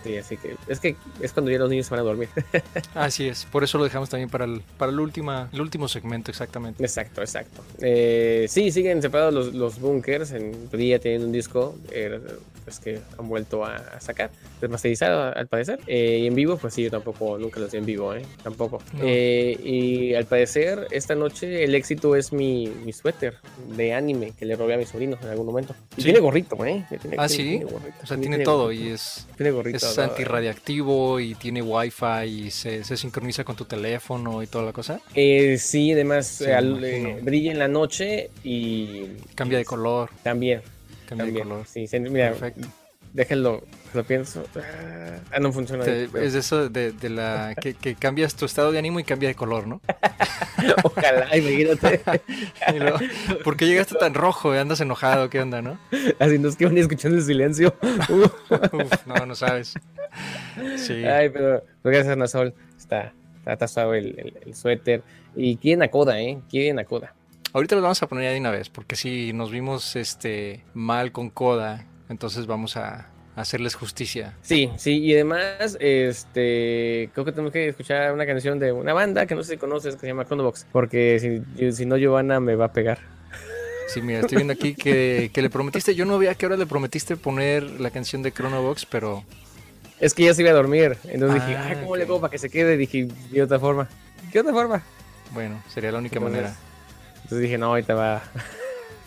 sí, así que es que es cuando ya los niños van a dormir. así es, por eso lo dejamos también para el, para el, última, el último segmento, exactamente. Exacto, exacto. Eh, sí, siguen separados los, los bunkers. En día tienen un disco eh, pues, que han vuelto a, sacar, desmasterizado al parecer. Eh, y en vivo, pues sí, yo tampoco, nunca los vi en vivo, ¿eh? Tampoco. y al parecer, esta noche el éxito es mi, mi suéter de anime que le robé a mi sobrino en algún momento. Y tiene gorrito, ¿eh? ah, sí. o sea, tiene, todo y es, es antirradiactivo y tiene wifi y se, se, sincroniza con tu teléfono y toda la cosa. Eh, sí, además eh, brilla en la noche y... Cambia de color. También. Cambia de color. Sí, mira, Perfecto. déjenlo, lo pienso. Ah, no funciona. es eso de, de la que, que, cambias tu estado de ánimo y cambia de color, ¿no? Ojalá, imagínate. ¿Por qué llegaste tan rojo? ¿Andas enojado? ¿Qué onda, no? Así no es que van escuchando el silencio. Uf, no, no sabes. Sí. Ay, pero, gracias a Sol. Está, está suave el, el, suéter. Y quieren a Coda, ¿eh? Quieren a Coda. Ahorita los vamos a poner ya de una vez, porque si nos vimos este mal con Coda, entonces vamos a, hacerles justicia. Sí, sí, y además, este, creo que tenemos que escuchar una canción de una banda que no sé si conoces, que se llama Chronobox, porque si, si no, Giovanna me va a pegar. Sí, mira, estoy viendo aquí que, que le prometiste, yo no veía que ahora le prometiste poner la canción de Chronobox, pero... Es que ya se iba a dormir, entonces dije, ah, ¿cómo le pongo para que se quede? Dije, de otra forma. ¿Qué otra forma? Bueno, sería la única manera. Entonces dije, no, ahorita va...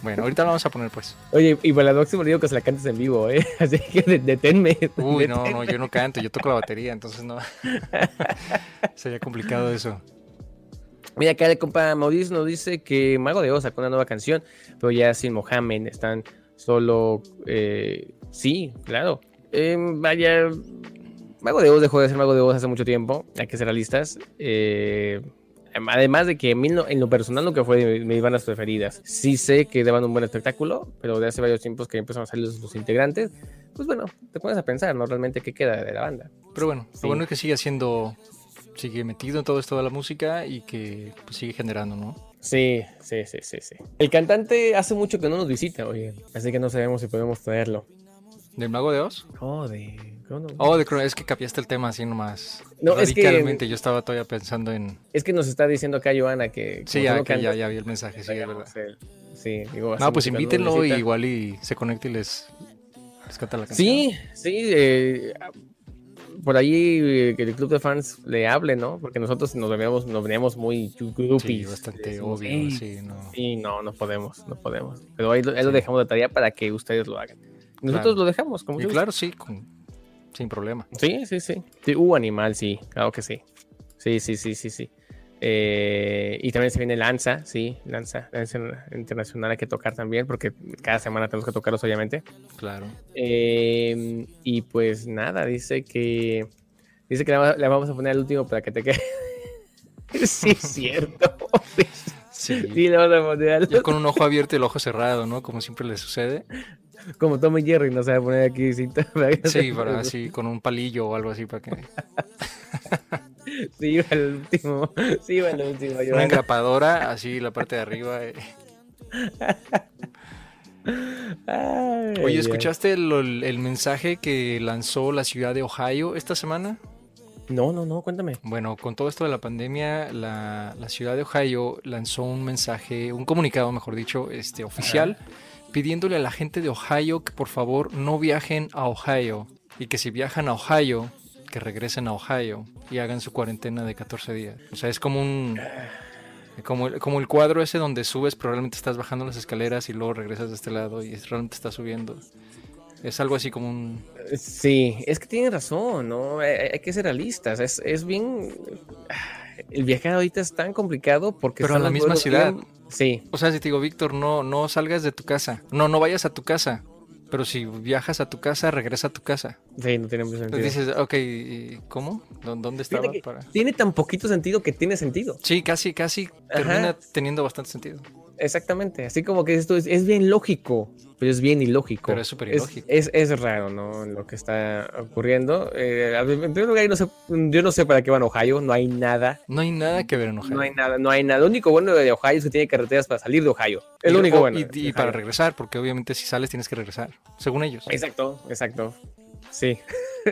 Bueno, ahorita lo vamos a poner pues. Oye, y para la próxima digo que se la cantes en vivo, ¿eh? Así que deténme. Uy, no, no, yo no canto, yo toco la batería, entonces no. Sería complicado eso. Mira, acá el compa Mauricio nos dice que Mago de Oz sacó una nueva canción, pero ya sin Mohamed, están solo... Eh, sí, claro. Em, vaya, Mago de Oz dejó de ser Mago de Oz hace mucho tiempo, hay que ser realistas. Eh, Además de que en lo personal nunca fue de mis bandas preferidas. Sí sé que daban un buen espectáculo, pero de hace varios tiempos que empezaron a salir los, integrantes, pues bueno, te pones a pensar, ¿no? Realmente qué queda de la banda. Pero bueno, lo bueno es que sigue siendo, sigue metido en todo esto de la música y que pues, sigue generando, ¿no? Sí, sí, sí, sí, sí. El cantante hace mucho que no nos visita, oye, así que no sabemos si podemos traerlo. ¿Del Mago de Oz? Oh, Oh, de es que cambiaste el tema así nomás. No, radicalmente. Es que, yo estaba todavía pensando en. Es que nos está diciendo acá Joana que. Sí, ya, ya, vi el mensaje, sí, es verdad. Sí, digo, No, pues invítenlo y igual y se conecte y les, les canta la canción. Sí, sí. Eh, por ahí eh, que el club de fans le hable, ¿no? Porque nosotros nos veníamos, nos veníamos muy groupies. Sí, bastante obvio, sí, no. Sí, no, no podemos, no podemos. Pero ahí, lo dejamos de tarea para que ustedes lo hagan. Nosotros lo dejamos, como y claro, sí, con, sin problema. Sí, sí, sí. sí uh, animal, sí, claro que sí. Sí, sí, sí, sí, sí. Eh, y también se viene Lanza, sí, Lanza, Lanza Internacional hay que tocar también, porque cada semana tenemos que tocarlos, obviamente. Claro. Eh, y pues nada, dice que dice que le vamos a poner el último para que te quede. sí, es cierto. Sí. sí, le vamos a poner Yo con un ojo abierto y el ojo cerrado, ¿no? Como siempre le sucede. Como Tom y Jerry, no a poner aquí cinta. Sí, para así, con un palillo o algo así para que. sí, iba el último. Sí, iba el último. Una engrapadora, así la parte de arriba. Eh. Oye, ¿escuchaste el, mensaje que lanzó la ciudad de Ohio esta semana? No, no, no, cuéntame. Bueno, con todo esto de la pandemia, la, ciudad de Ohio lanzó un mensaje, un comunicado, mejor dicho, este, oficial, pidiéndole a la gente de Ohio que por favor no viajen a Ohio y que si viajan a Ohio, que regresen a Ohio y hagan su cuarentena de 14 días. O sea, es como un... Como, como el cuadro ese donde subes, probablemente estás bajando las escaleras y luego regresas de este lado y realmente estás subiendo. Es algo así como un... Sí, es que tiene razón, ¿no? Hay, que ser realistas. Es, es, bien... El viajar ahorita es tan complicado porque... Pero en la misma ciudad. Sí. O sea, si te digo, Víctor, no, no salgas de tu casa. No, no vayas a tu casa. Pero si viajas a tu casa, regresa a tu casa. Sí, no tiene mucho sentido. Entonces dices, ok, ¿cómo? ¿Dónde estaba? Tiene tan poquito sentido que tiene sentido. Sí, casi, casi termina teniendo bastante sentido. Exactamente, así como que esto es, es bien lógico, pero es bien ilógico. Pero es súper ilógico. Es, es, raro, ¿no? Lo que está ocurriendo. Eh, en primer lugar, no sé, yo no sé para qué van a Ohio, no hay nada. No hay nada que ver en Ohio. No hay nada, no hay nada. Lo único bueno de Ohio es que tiene carreteras para salir de Ohio. Es lo único bueno. Y, para regresar, porque obviamente si sales tienes que regresar, según ellos. Exacto, exacto. Sí.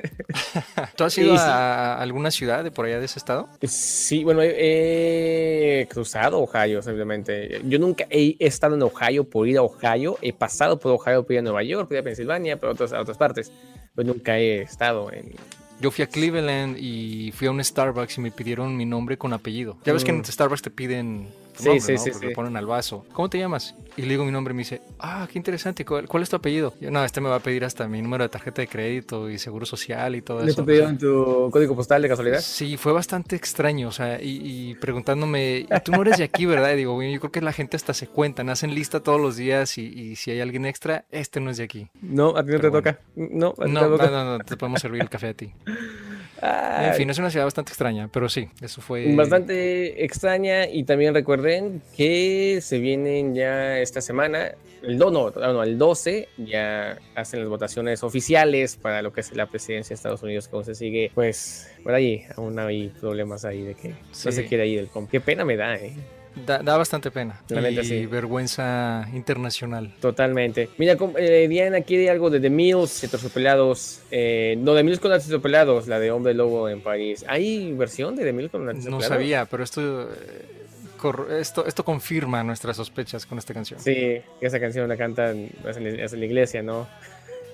¿Tú has ido a alguna ciudad de por allá de ese estado? Sí, bueno, he cruzado Ohio simplemente. Yo nunca he estado en Ohio por ir a Ohio. He pasado por Ohio por ir a Nueva York, por ir a Pensilvania, por otras, a otras partes. Pero nunca he estado en, yo fui a Cleveland y fui a un Starbucks y me pidieron mi nombre con apellido. Ya ves que en mm. Starbucks te piden sí, sí, sí, Porque ponen al vaso. ¿Cómo te llamas? Y le digo mi nombre y me dice, ah, qué interesante, ¿cuál, es tu apellido? Yo, no, este me va a pedir hasta mi número de tarjeta de crédito y seguro social y todo eso. ¿Le te pidieron tu código postal de casualidad? Sí, fue bastante extraño, o sea, y, preguntándome, tú no eres de aquí, ¿verdad? Y digo, yo creo que la gente hasta se cuentan, hacen lista todos los días y, si hay alguien extra, este no es de aquí. No, a ti no te toca. No, a ti no, te toca. no, no, no, te podemos servir el café a ti. En fin, es una ciudad bastante extraña, pero sí, eso fue. Bastante extraña y también recuerden que se vienen ya esta semana, el, no, no, el 12, ya hacen las votaciones oficiales para lo que es la presidencia de Estados Unidos, que aún se sigue, pues, por ahí, aún hay problemas ahí de que no se quiere ir. Qué pena me da, ¿eh? Da, bastante pena. y vergüenza internacional. Totalmente. Mira, eh, Diana quiere algo de The Mills, Terciopelados. Eh, no, The Mills con Terciopelados, la de Hombre Lobo en París. ¿Hay versión de The Mills con No sabía, pero esto, eh, esto, esto confirma nuestras sospechas con esta canción. Sí, esa canción la cantan en la iglesia, ¿no?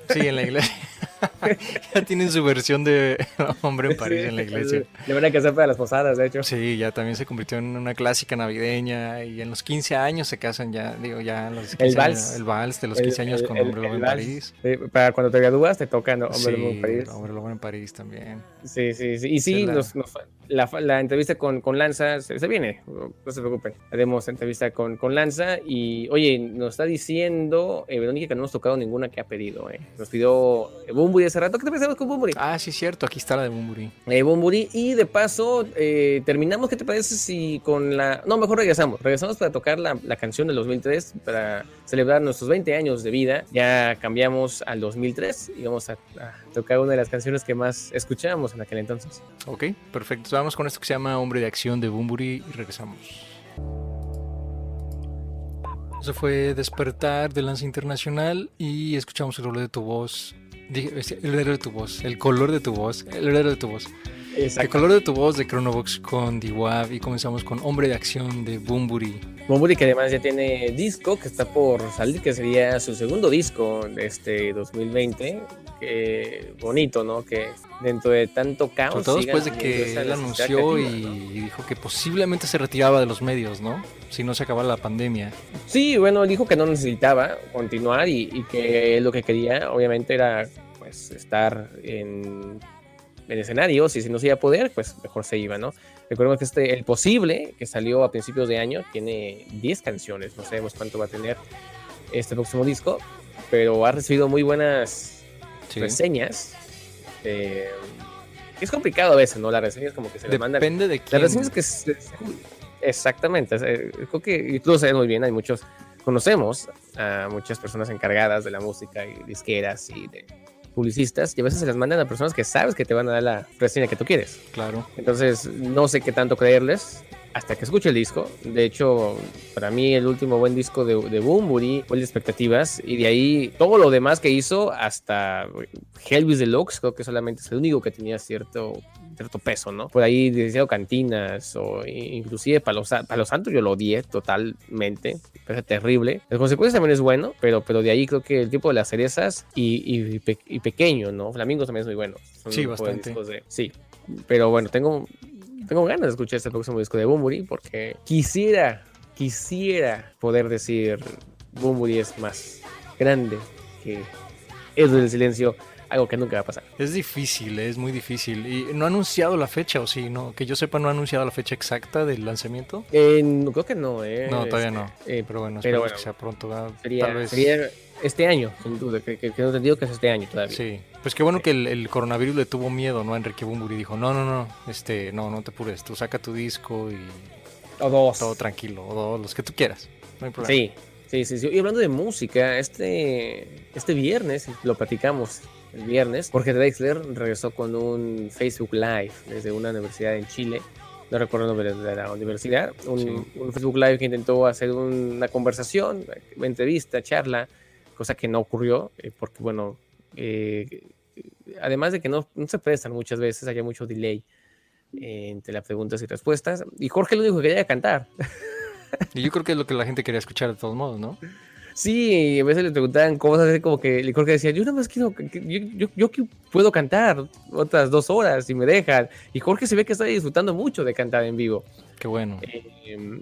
Sí, en la iglesia. ya tienen su versión de Hombre en París en la iglesia. De verdad que hacer para las posadas, de hecho. Sí, ya también se convirtió en una clásica navideña y en los 15 años se casan ya, digo, ya los el vals. el vals de los 15 años con Hombre Lobo en París. para cuando te gradúas te toca Hombre Lobo en París. Hombre Lobo en París también. Sí, sí, sí. Y sí, nos, la, la, entrevista con, con Lanza se, viene, no se preocupen. Haremos entrevista con, con Lanza y, oye, nos está diciendo eh, Verónica que no hemos tocado ninguna que ha pedido. Eh. Nos pidió Bumburi hace rato. ¿Qué te pensamos con Bumburi? Ah, sí, cierto, aquí está la de Bumburi. Eh, Bumburi, y de paso, eh, terminamos. ¿Qué te parece si con la. No, mejor regresamos. Regresamos para tocar la, la canción del 2003 para celebrar nuestros 20 años de vida. Ya cambiamos al 2003 y vamos a, a tocar una de las canciones que más escuchábamos en aquel entonces. Ok, perfecto vamos con esto que se llama Hombre de Acción de Bumburi y regresamos. Eso fue Despertar de Lanza Internacional y escuchamos el olor de tu voz. El olor de tu voz, el color de tu voz, el olor de tu voz. El color de tu voz de Chronobox con D-Wab y comenzamos con Hombre de Acción de Bumburi. Bumburi que además ya tiene disco que está por salir, que sería su segundo disco de este 2020. Que bonito, ¿no? Que dentro de tanto caos. todo después de que él anunció y dijo que posiblemente se retiraba de los medios, ¿no? Si no se acababa la pandemia. Sí, bueno, dijo que no necesitaba continuar y, y que lo que quería, obviamente, era pues estar en en escenarios y si no se iba a poder, pues mejor se iba, ¿no? Recordemos que este, el posible, que salió a principios de año, tiene 10 canciones, no sabemos cuánto va a tener este próximo disco, pero ha recibido muy buenas reseñas. Eh, es complicado a veces, ¿no? Las reseñas como que se le mandan. Depende de quién. Las reseñas que... Exactamente, creo que tú lo sabes muy bien, hay muchos, conocemos a muchas personas encargadas de la música y disqueras y de publicistas y a veces se las mandan a personas que sabes que te van a dar la reseña que tú quieres. Claro. Entonces, no sé qué tanto creerles. Hasta que escuche el disco. De hecho, para mí el último buen disco de, de Boombury fue el de expectativas y de ahí todo lo demás que hizo hasta Helvis Deluxe, creo que solamente es el único que tenía cierto cierto peso, ¿no? Por ahí diseñado cantinas o inclusive Palo, Palo Santo yo lo odié totalmente, parece terrible. Las consecuencias también es bueno, pero, pero de ahí creo que el tipo de las cerezas y, y, pequeño, ¿no? Flamingos también es muy bueno. sí, bastante. sí, pero bueno, tengo tengo ganas de escuchar este próximo disco de Bumburi porque quisiera, quisiera poder decir Bumburi es más grande que Eso del Silencio, algo que nunca va a pasar. Es difícil, es muy difícil. ¿Y no ha anunciado la fecha o sí? no Que yo sepa, no ha anunciado la fecha exacta del lanzamiento. Eh, creo que no, ¿eh? No, todavía no. Eh, pero bueno, espero que sea pronto. Sería, sería este año, sin duda, que, que, que no entendido que es este año todavía. Sí, pues qué bueno que el, coronavirus le tuvo miedo, ¿no? A Enrique Bumburi dijo, no, no, no, este, no, no te apures, tú saca tu disco y... O dos. Todo tranquilo, o dos, los que tú quieras, no hay problema. Sí, sí, sí, sí. Y hablando de música, este, este viernes, lo platicamos el viernes, Jorge Drexler regresó con un Facebook Live desde una universidad en Chile no recuerdo el nombre de la universidad, un, un, Facebook Live que intentó hacer una conversación, una entrevista, charla, cosa que no ocurrió, eh, porque bueno, eh, además de que no, no, se prestan muchas veces, haya mucho delay eh, entre las preguntas y respuestas. Y Jorge lo único que quería cantar. Y yo creo que es lo que la gente quería escuchar de todos modos, ¿no? Sí, a veces le preguntaban cosas como que Jorge decía, yo nada más quiero, yo, yo, puedo cantar otras dos horas si me dejan. Y Jorge se ve que está disfrutando mucho de cantar en vivo. Qué bueno. Eh,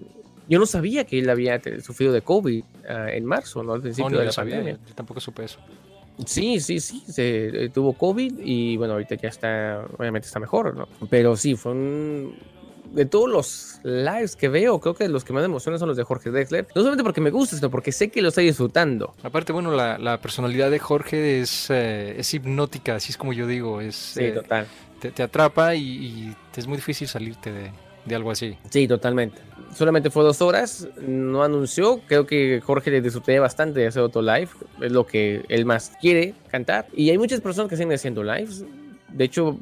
yo no sabía que él había sufrido de COVID ah, en marzo, ¿no? Al principio de la pandemia. Yo tampoco supe eso. Sí, sí, sí, se, eh, tuvo COVID y bueno, ahorita ya está, obviamente está mejor, ¿no? Pero sí, fue un... De todos los lives que veo, creo que los que más me emocionan son los de Jorge Drexler. No solamente porque me gusta, sino porque sé que lo está disfrutando. Aparte, bueno, la, personalidad de Jorge es, eh, es hipnótica, así es como yo digo. Es, sí, eh, total. Te, atrapa y, y, es muy difícil salirte de, de algo así. Sí, totalmente. Solamente fue dos horas, no anunció. Creo que Jorge le disfruté bastante de hacer otro live. Es lo que él más quiere cantar. Y hay muchas personas que siguen haciendo lives. De hecho,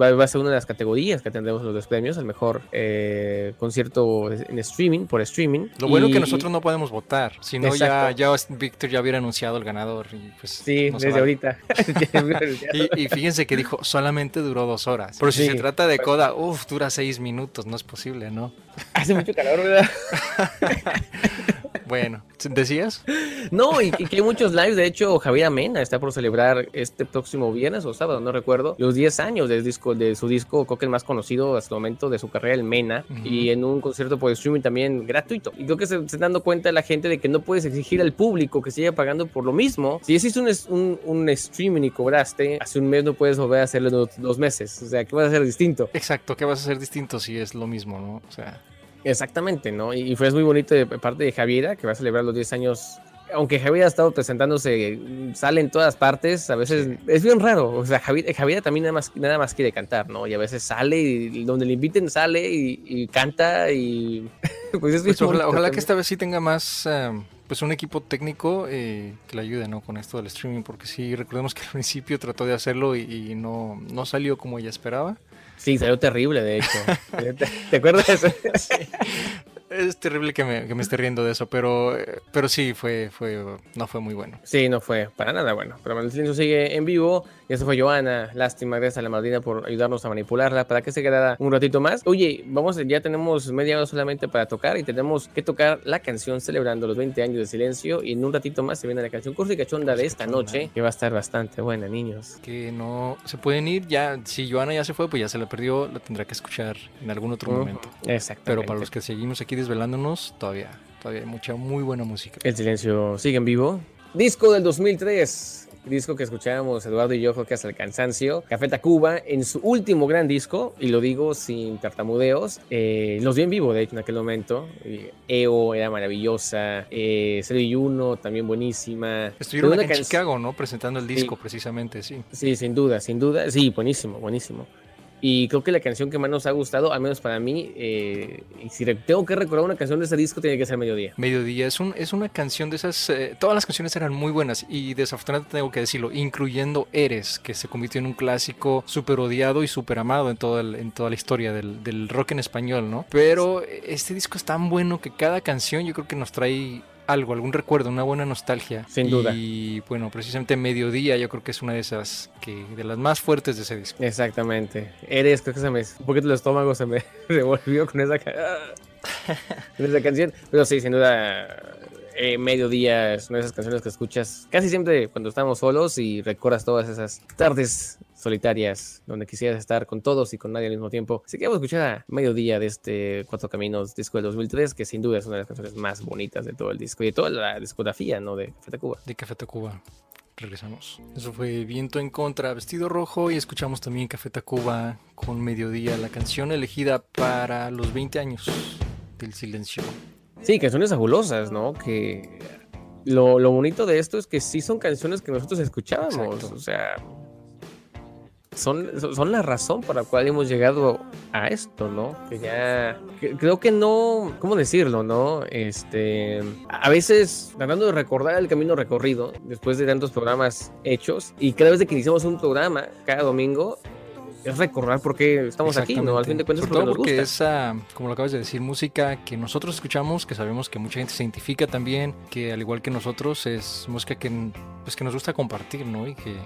va, a ser una de las categorías que tendremos los premios, el mejor eh, concierto en streaming, por streaming. Lo bueno es que nosotros no podemos votar, si no ya, ya Víctor ya hubiera anunciado el ganador. Y pues sí, desde ahorita. y, fíjense que dijo, solamente duró dos horas. Pero si se trata de coda, uff, dura seis minutos, no es posible, ¿no? Hace mucho calor, ¿verdad? Bueno, ¿decías? No, y, que hay muchos lives. De hecho, Javier Amena está por celebrar este próximo viernes o sábado, no recuerdo, los 10 años del disco, de su disco, creo que el más conocido hasta el momento de su carrera, el Mena, y en un concierto por streaming también gratuito. Y creo que se, está dando cuenta la gente de que no puedes exigir al público que siga pagando por lo mismo. Si hiciste un, un, streaming y cobraste, hace un mes no puedes volver a hacerlo dos meses. O sea, ¿qué vas a hacer distinto? Exacto, ¿qué vas a hacer distinto si es lo mismo, no? O sea. Exactamente, ¿no? Y fue muy bonito de parte de Javiera, que va a celebrar los 10 años. Aunque Javiera ha estado presentándose, sale en todas partes, a veces es bien raro. O sea, Javiera, también nada más, nada más quiere cantar, ¿no? Y a veces sale y donde le inviten sale y, canta y... pues es pues ojalá, que esta vez sí tenga más... Em, pues un equipo técnico eh, que le ayude ¿no? con esto del streaming, porque sí, recordemos que al principio trató de hacerlo y, no, no salió como ella esperaba. Sí, salió terrible, de hecho. ¿Te, acuerdas de eso? Es terrible que me, que me, esté riendo de eso, pero, pero sí, fue, fue, no fue muy bueno. Sí, no fue para nada bueno. Pero el silencio sigue en vivo. Y eso fue Joana. Lástima, gracias a la Madrina por ayudarnos a manipularla para que se quedara un ratito más. Oye, vamos, ya tenemos media hora solamente para tocar y tenemos que tocar la canción celebrando los 20 años de silencio. Y en un ratito más se viene la canción Cursi Cachonda de esta noche, que va a estar bastante buena, niños. Que no se pueden ir ya. Si Joana ya se fue, pues ya se la perdió. La tendrá que escuchar en algún otro momento. Exacto. Pero para los que seguimos aquí desvelándonos, todavía, todavía hay mucha, muy buena música. El silencio sigue en vivo. Disco del 2003 disco que escuchábamos Eduardo y yo creo que hasta el cansancio, Café Tacuba, en su último gran disco, y lo digo sin tartamudeos, eh, los vi en vivo de hecho en aquel momento, EO era maravillosa, eh, 0 y 1 también buenísima. Estuvieron en Chicago, ¿no? Presentando el disco precisamente, sí. Sí, sin duda, sin duda, sí, buenísimo, buenísimo. Y creo que la canción que más nos ha gustado, al menos para mí, eh, y si tengo que recordar una canción de ese disco, tiene que ser Mediodía. Mediodía es, un, es una canción de esas. Eh, todas las canciones eran muy buenas y desafortunadamente tengo que decirlo, incluyendo Eres, que se convirtió en un clásico súper odiado y súper amado en, en toda la historia del, del rock en español, ¿no? Pero este disco es tan bueno que cada canción yo creo que nos trae algo, algún recuerdo, una buena nostalgia. Sin duda. Y bueno, precisamente Mediodía yo creo que es una de esas, que de las más fuertes de ese disco. Exactamente. Eres, creo que se me, un poquito el estómago se me revolvió con esa, con esa canción. Pero sí, sin duda, eh, Mediodía es una de esas canciones que escuchas casi siempre cuando estamos solos y recuerdas todas esas tardes solitarias donde quisieras estar con todos y con nadie al mismo tiempo. Así que vamos a escuchar a Mediodía de este Cuatro Caminos disco del 2003, que sin duda es una de las canciones más bonitas de todo el disco y de toda la discografía, ¿no? De Café Tacuba. De Café Tacuba. Regresamos. Eso fue Viento en Contra, Vestido Rojo y escuchamos también Café Tacuba con Mediodía, la canción elegida para los 20 años del silencio. Sí, canciones fabulosas, ¿no? Que lo, lo, bonito de esto es que sí son canciones que nosotros escuchábamos. O sea, son, son la razón para la cual hemos llegado a esto, ¿no? Que ya. creo que no. ¿Cómo decirlo, no? Este. A veces, tratando de recordar el camino recorrido, después de tantos programas hechos, y cada vez que iniciamos un programa, cada domingo, es recordar por qué estamos aquí, ¿no? Al fin de cuentas, porque, nos porque esa, como lo acabas de decir, música que nosotros escuchamos, que sabemos que mucha gente se identifica también, que al igual que nosotros, es música que, pues, que nos gusta compartir, ¿no? Y que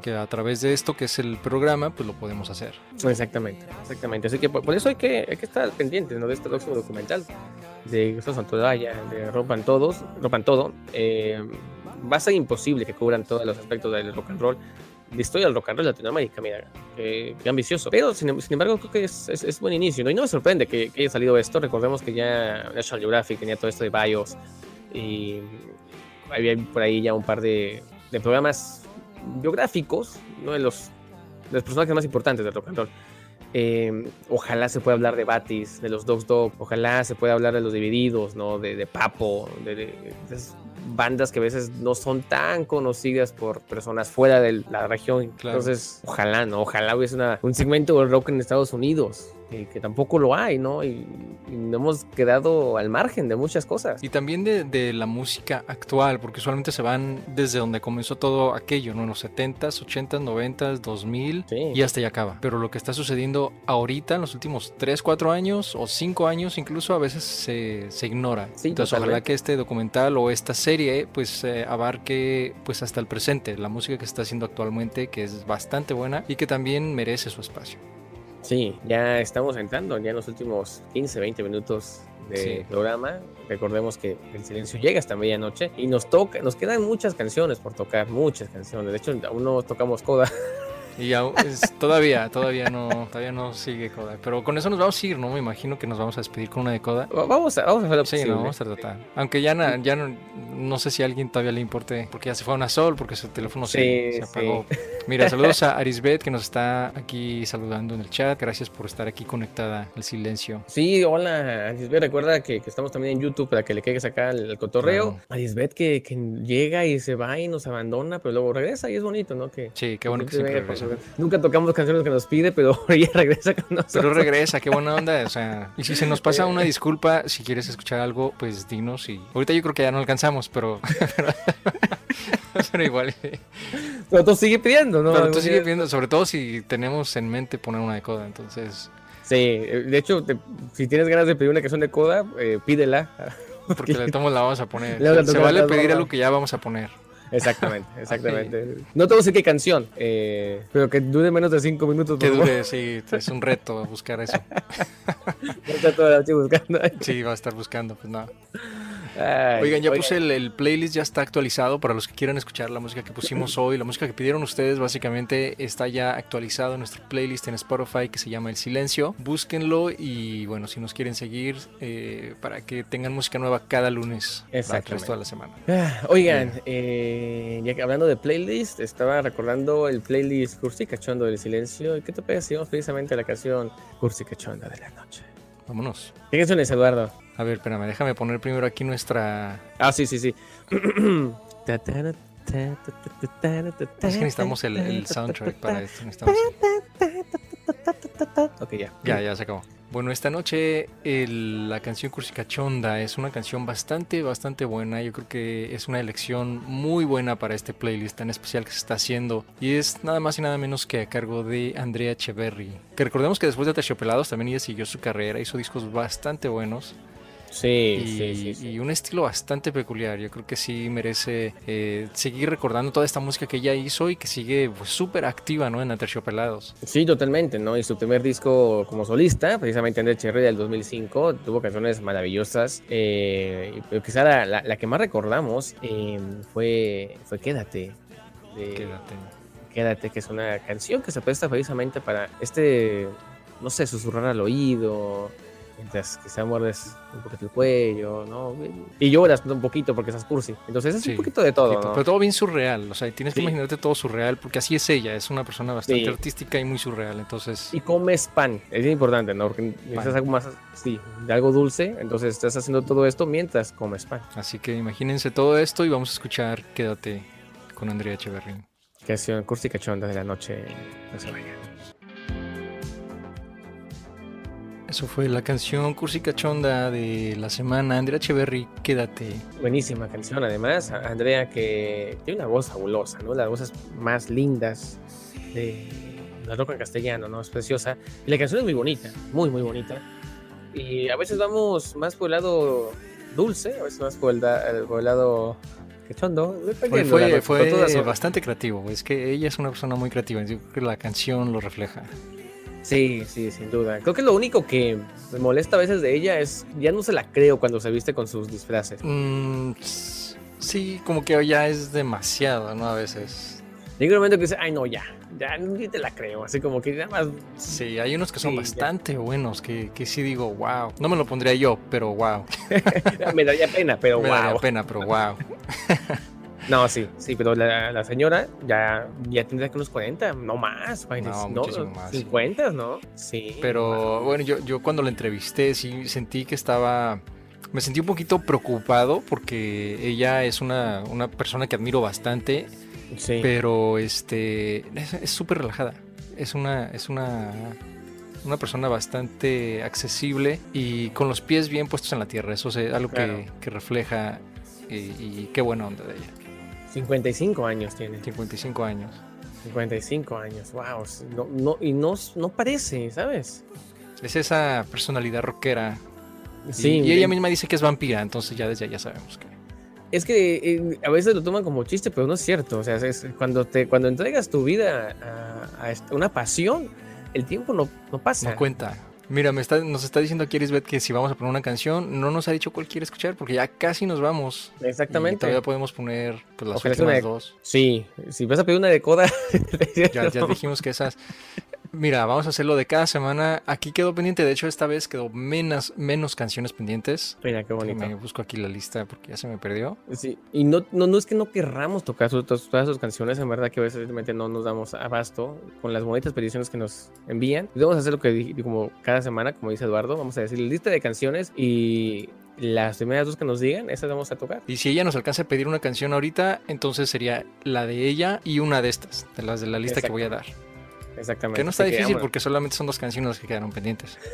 que a través de esto que es el programa, pues lo podemos hacer. Exactamente, exactamente. Así que por, eso hay que, hay que estar pendientes ¿no? de este próximo documental de Gustavo Santolaya, de Rompan Todos, Rompan Todo. Eh, va a ser imposible que cubran todos los aspectos del rock and roll, de historia del rock and roll Latinoamérica, mira, qué, ambicioso. Pero sin, embargo, creo que es, buen inicio, ¿no? Y no me sorprende que, haya salido esto. Recordemos que ya National Geographic tenía todo esto de BIOS y había por ahí ya un par de programas biográficos, uno de los, los personajes más importantes del rock and roll. Eh, ojalá se pueda hablar de Batis, de los Dogs Dog, ojalá se pueda hablar de los Divididos, ¿no? De, de Papo, de, esas bandas que a veces no son tan conocidas por personas fuera de la región. Entonces, ojalá, ¿no? Ojalá hubiese un segmento del rock en Estados Unidos que, tampoco lo hay, ¿no? Y, y, hemos quedado al margen de muchas cosas. Y también de, de, la música actual, porque usualmente se van desde donde comenzó todo aquello, ¿no? En los 70s, 80s, 90s, 2000 y hasta ya acaba. Pero lo que está sucediendo ahorita, en los últimos 3, 4 años o 5 años incluso, a veces se, se ignora. Entonces, ojalá que este documental o esta serie, pues, eh, abarque, pues, hasta el presente, la música que se está haciendo actualmente, que es bastante buena y que también merece su espacio. Sí, ya estamos entrando ya en los últimos 15, 20 minutos de programa. Recordemos que el silencio llega hasta medianoche y nos toca, nos quedan muchas canciones por tocar, muchas canciones. De hecho, aún no tocamos coda. Y todavía, todavía no, todavía no sigue Coda. Pero con eso nos vamos a ir, ¿no? Me imagino que nos vamos a despedir con una de Coda. Vamos a, vamos a hacer Sí, no, vamos a tratar. Aunque ya, no, ya no, no sé si a alguien todavía le importe, porque ya se fue a una sol, porque su teléfono se, apagó. Mira, saludos a Arisbet, que nos está aquí saludando en el chat. Gracias por estar aquí conectada al silencio. Sí, hola, Arisbet. Recuerda que, estamos también en YouTube para que le quedes acá el, cotorreo. Arisbet que, que, llega y se va y nos abandona, pero luego regresa y es bonito, ¿no? Que, sí, qué bueno que siempre regresa. Nunca tocamos canciones que nos pide, pero ella regresa con nosotros. Pero regresa, qué buena onda. O sea, y si se nos pasa una disculpa, si quieres escuchar algo, pues dinos. Y ahorita yo creo que ya no alcanzamos, pero. pero, igual. Pero tú sigue pidiendo, ¿no? Pero tú sigue pidiendo, sobre todo si tenemos en mente poner una de coda, entonces. Sí, de hecho, si tienes ganas de pedir una canción de coda, eh, pídela. Porque tomo la vamos a poner. Se vale pedir algo que ya vamos a poner. Exactamente, exactamente. No te voy a decir qué canción, eh, pero que dure menos de cinco minutos. Que dure, sí, es un reto buscar eso. está toda la noche buscando. Sí, va a estar buscando, pues nada. Oigan, ya puse el, playlist, ya está actualizado para los que quieran escuchar la música que pusimos hoy. La música que pidieron ustedes básicamente está ya actualizado en nuestro playlist en Spotify que se llama El Silencio. Búsquenlo y bueno, si nos quieren seguir eh, para que tengan música nueva cada lunes para el resto de la semana. Ah, oigan, eh, ya que hablando de playlist, estaba recordando el playlist Cursi Cachondo del Silencio. qué te parece si vamos precisamente a la canción Cursi Cachonda de la noche? Vámonos. ¿Qué canción es, Eduardo? A ver, espérame, déjame poner primero aquí nuestra. Ah, sí, sí, sí. es que necesitamos el, el soundtrack para esto. Necesitamos... Ok, ya. Ya, ya se acabó. Bueno, esta noche la canción Cursicachonda es una canción bastante, bastante buena. Yo creo que es una elección muy buena para este playlist tan especial que se está haciendo. Y es nada más y nada menos que a cargo de Andrea Echeverry. Que recordemos que después de Terciopelados también ella siguió su carrera, hizo discos bastante buenos. Sí, y, sí, y un estilo bastante peculiar. Yo creo que sí merece eh, seguir recordando toda esta música que ella hizo y que sigue pues, súper activa ¿no? en Aterciopelados. Sí, totalmente, ¿no? Y su primer disco como solista, precisamente en Cherry del 2005, tuvo canciones maravillosas. Eh, pero quizá la, la, que más recordamos eh, fue, fue Quédate. Quédate. Quédate, que es una canción que se presta precisamente para este, no sé, susurrar al oído mientras quizá muerdes un poquito el cuello, ¿no? Y lloras un poquito porque estás cursi. Entonces es un poquito de todo, Pero todo bien surreal, o sea, tienes que imaginarte todo surreal porque así es ella, es una persona bastante artística y muy surreal, entonces... Y comes pan, es importante, ¿no? Porque necesitas algo más, sí, de algo dulce, entonces estás haciendo todo esto mientras comes pan. Así que imagínense todo esto y vamos a escuchar Quédate con Andrea Echeverrín. Canción cursi cachonda de la noche, no se Eso fue la canción Cursi Cachonda de la semana. Andrea Echeverry, quédate. Buenísima canción, además. Andrea que tiene una voz fabulosa, ¿no? Las voces más lindas de la roca en castellano, ¿no? Es preciosa. Y la canción es muy bonita, muy, muy bonita. Y a veces vamos más por el lado dulce, a veces más por el, lado cachondo. Fue, fue, bastante creativo. Es que ella es una persona muy creativa. Yo creo que la canción lo refleja. Sí, sí, sin duda. Creo que lo único que me molesta a veces de ella es, ya no se la creo cuando se viste con sus disfraces. Mm, sí, como que ya es demasiado, ¿no? A veces. Llega un momento que dice, ay, no, ya, ya ni te la creo. Así como que nada más. Sí, hay unos que son bastante buenos, que, que, sí digo, wow. No me lo pondría yo, pero wow. me daría pena, pero wow. Me daría pena, pero wow. No, sí, sí, pero la, señora ya, ya tendría que unos 40, no más, no, no más. 50, ¿no? Sí. Pero bueno, yo, yo cuando la entrevisté sí sentí que estaba... Me sentí un poquito preocupado porque ella es una, una persona que admiro bastante, sí. pero este es súper relajada. Es una, es una, una persona bastante accesible y con los pies bien puestos en la tierra. Eso es algo que, que, refleja y, y qué buena onda de ella. 55 años tiene. 55 años. 55 años, wow. No, no, y no, no parece, ¿sabes? Es esa personalidad rockera. Sí. Y, ella misma dice que es vampira, entonces ya desde ya sabemos que. Es que eh, a veces lo toman como chiste, pero no es cierto. O sea, es, cuando, te, cuando entregas tu vida a, una pasión, el tiempo no, no pasa. No cuenta. Mira, me está, nos está diciendo aquí Elisbeth que si vamos a poner una canción, no nos ha dicho cuál quiere escuchar, porque ya casi nos vamos. Exactamente. Y todavía podemos poner pues, las últimas dos. Sí, si vas a pedir una de coda. ya, ya dijimos que esas. Mira, vamos a hacerlo de cada semana. Aquí quedó pendiente, de hecho esta vez quedó menos, menos canciones pendientes. Mira, qué bonito. Me busco aquí la lista porque ya se me perdió. Sí, y no, no, no es que no querramos tocar todas, sus canciones, en verdad que a veces no nos damos abasto con las bonitas peticiones que nos envían. Y vamos a hacer lo que como cada semana, como dice Eduardo, vamos a decir lista de canciones y las primeras dos que nos digan, esas vamos a tocar. Y si ella nos alcanza a pedir una canción ahorita, entonces sería la de ella y una de estas, de las de la lista que voy a dar. Exactamente. Que no está difícil porque solamente son dos canciones que quedaron pendientes.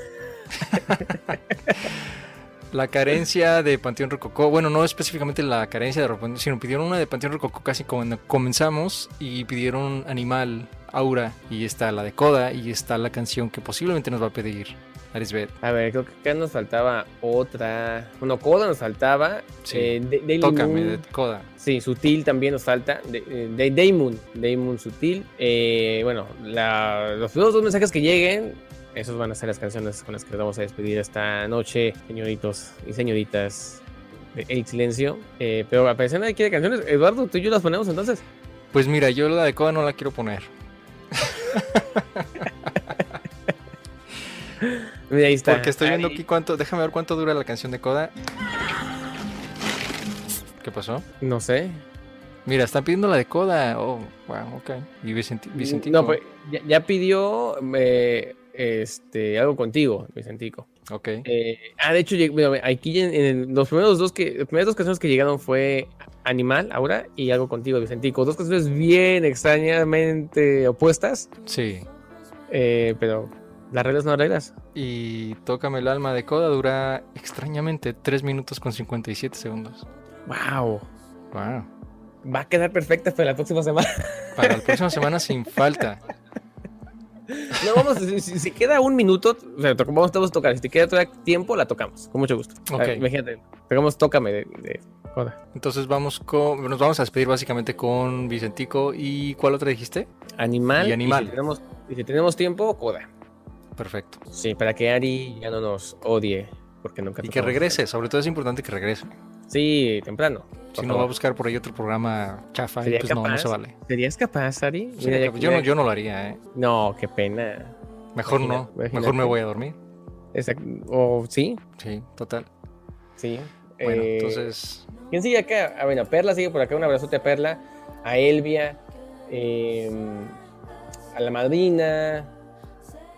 la carencia de Panteón Rococó, bueno, no específicamente la carencia de Rococó, sino pidieron una de Panteón Rococó casi cuando comenzamos y pidieron Animal, Aura, y está la de Coda, y está la canción que posiblemente nos va a pedir Arisbeth. A ver, creo que acá nos faltaba otra. Bueno, Coda nos faltaba. Sí. Eh, Tócame, de Coda. Sí, Sutil también nos falta. De, de, Damon, Damon Sutil. Eh, bueno, los primeros dos mensajes que lleguen, esos van a ser las canciones con las que nos vamos a despedir esta noche, señoritos y señoritas de El Silencio. Eh, pero a pesar de que canciones, Eduardo, tú y yo las ponemos entonces. Pues mira, yo la de Coda no la quiero poner. ahí está. Porque estoy viendo aquí cuánto. Déjame ver cuánto dura la canción de Coda. ¿Qué pasó? No sé. Mira, están pidiendo la de Coda. Oh, wow, ok. Y Vicentico. No, pues ya, pidió eh, este, algo contigo, Vicentico. Ok. Eh, ah, de hecho, aquí en, los primeros dos que, las primeras dos canciones que llegaron fue Animal, ahora, y algo contigo, Vicentico. Dos canciones bien extrañamente opuestas. Sí. Eh, pero Las reglas no reglas. Y Tócame el alma de Coda dura extrañamente 3 minutos con 57 segundos. Wow. Wow. Va a quedar perfecta para la próxima semana. Para la próxima semana sin falta. No, vamos, si, si- queda un minuto, vamos todos a tocar. Si te queda todavía tiempo, la tocamos. Con mucho gusto. Ok. Ver, imagínate, tocamos Tócame de, de Coda. Entonces vamos con, nos vamos a despedir básicamente con Vicentico. ¿Y cuál otra dijiste? Animal. Y animal. si tenemos, y si tenemos tiempo, Coda. Perfecto. Sí, para que Ari ya no nos odie. Porque nunca Y que regrese, sobre todo es importante que regrese. Sí, temprano. Si no va a buscar por ahí otro programa chafa, y ¿Sería pues no, no capaz? se vale. ¿Serías capaz, Ari? Sí, Mira, ya- yo, no, yo no lo haría, ¿eh? No, qué pena. Mejor Imagina- no. imagínate. Mejor me voy a dormir. Exacto. O sí, Sí, total. sí. Bueno, Eh, entonces, ¿Quién sigue acá? Ah, bueno, Perla sigue por acá. Un abrazote a Perla. A Elvia. eh, a la madrina.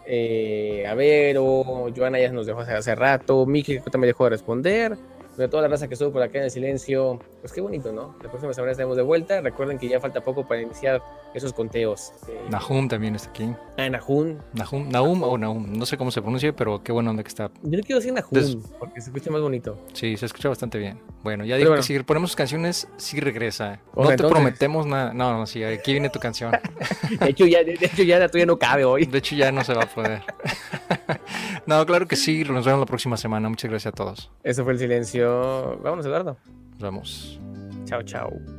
Eh, a Vero. Joana ya nos dejó hace, hace rato. Miki también dejó de responder. De toda la raza que estuvo por acá en el silencio. Pues qué bonito, ¿no? La próxima semana estaremos de vuelta. Recuerden que ya falta poco para iniciar esos conteos. Eh, Nahum también está aquí. ah, Nahum. Nahum, Nahum o Nahum, no sé cómo se pronuncia, pero qué bueno onda que está. Yo le quiero decir Nahum. Porque se escucha más bonito. Sí, se escucha bastante bien. Bueno, ya digo bueno. que si ponemos sus canciones, sí regresa. No te entonces- prometemos nada. No, no, sí, aquí viene tu canción. De hecho, ya, de hecho, ya la tuya no cabe hoy. De hecho, ya no se va a poder. no, claro que sí. Nos vemos la próxima semana. Muchas gracias a todos. Eso fue el silencio. Vámonos, Eduardo. Nos vemos. Chao, chao.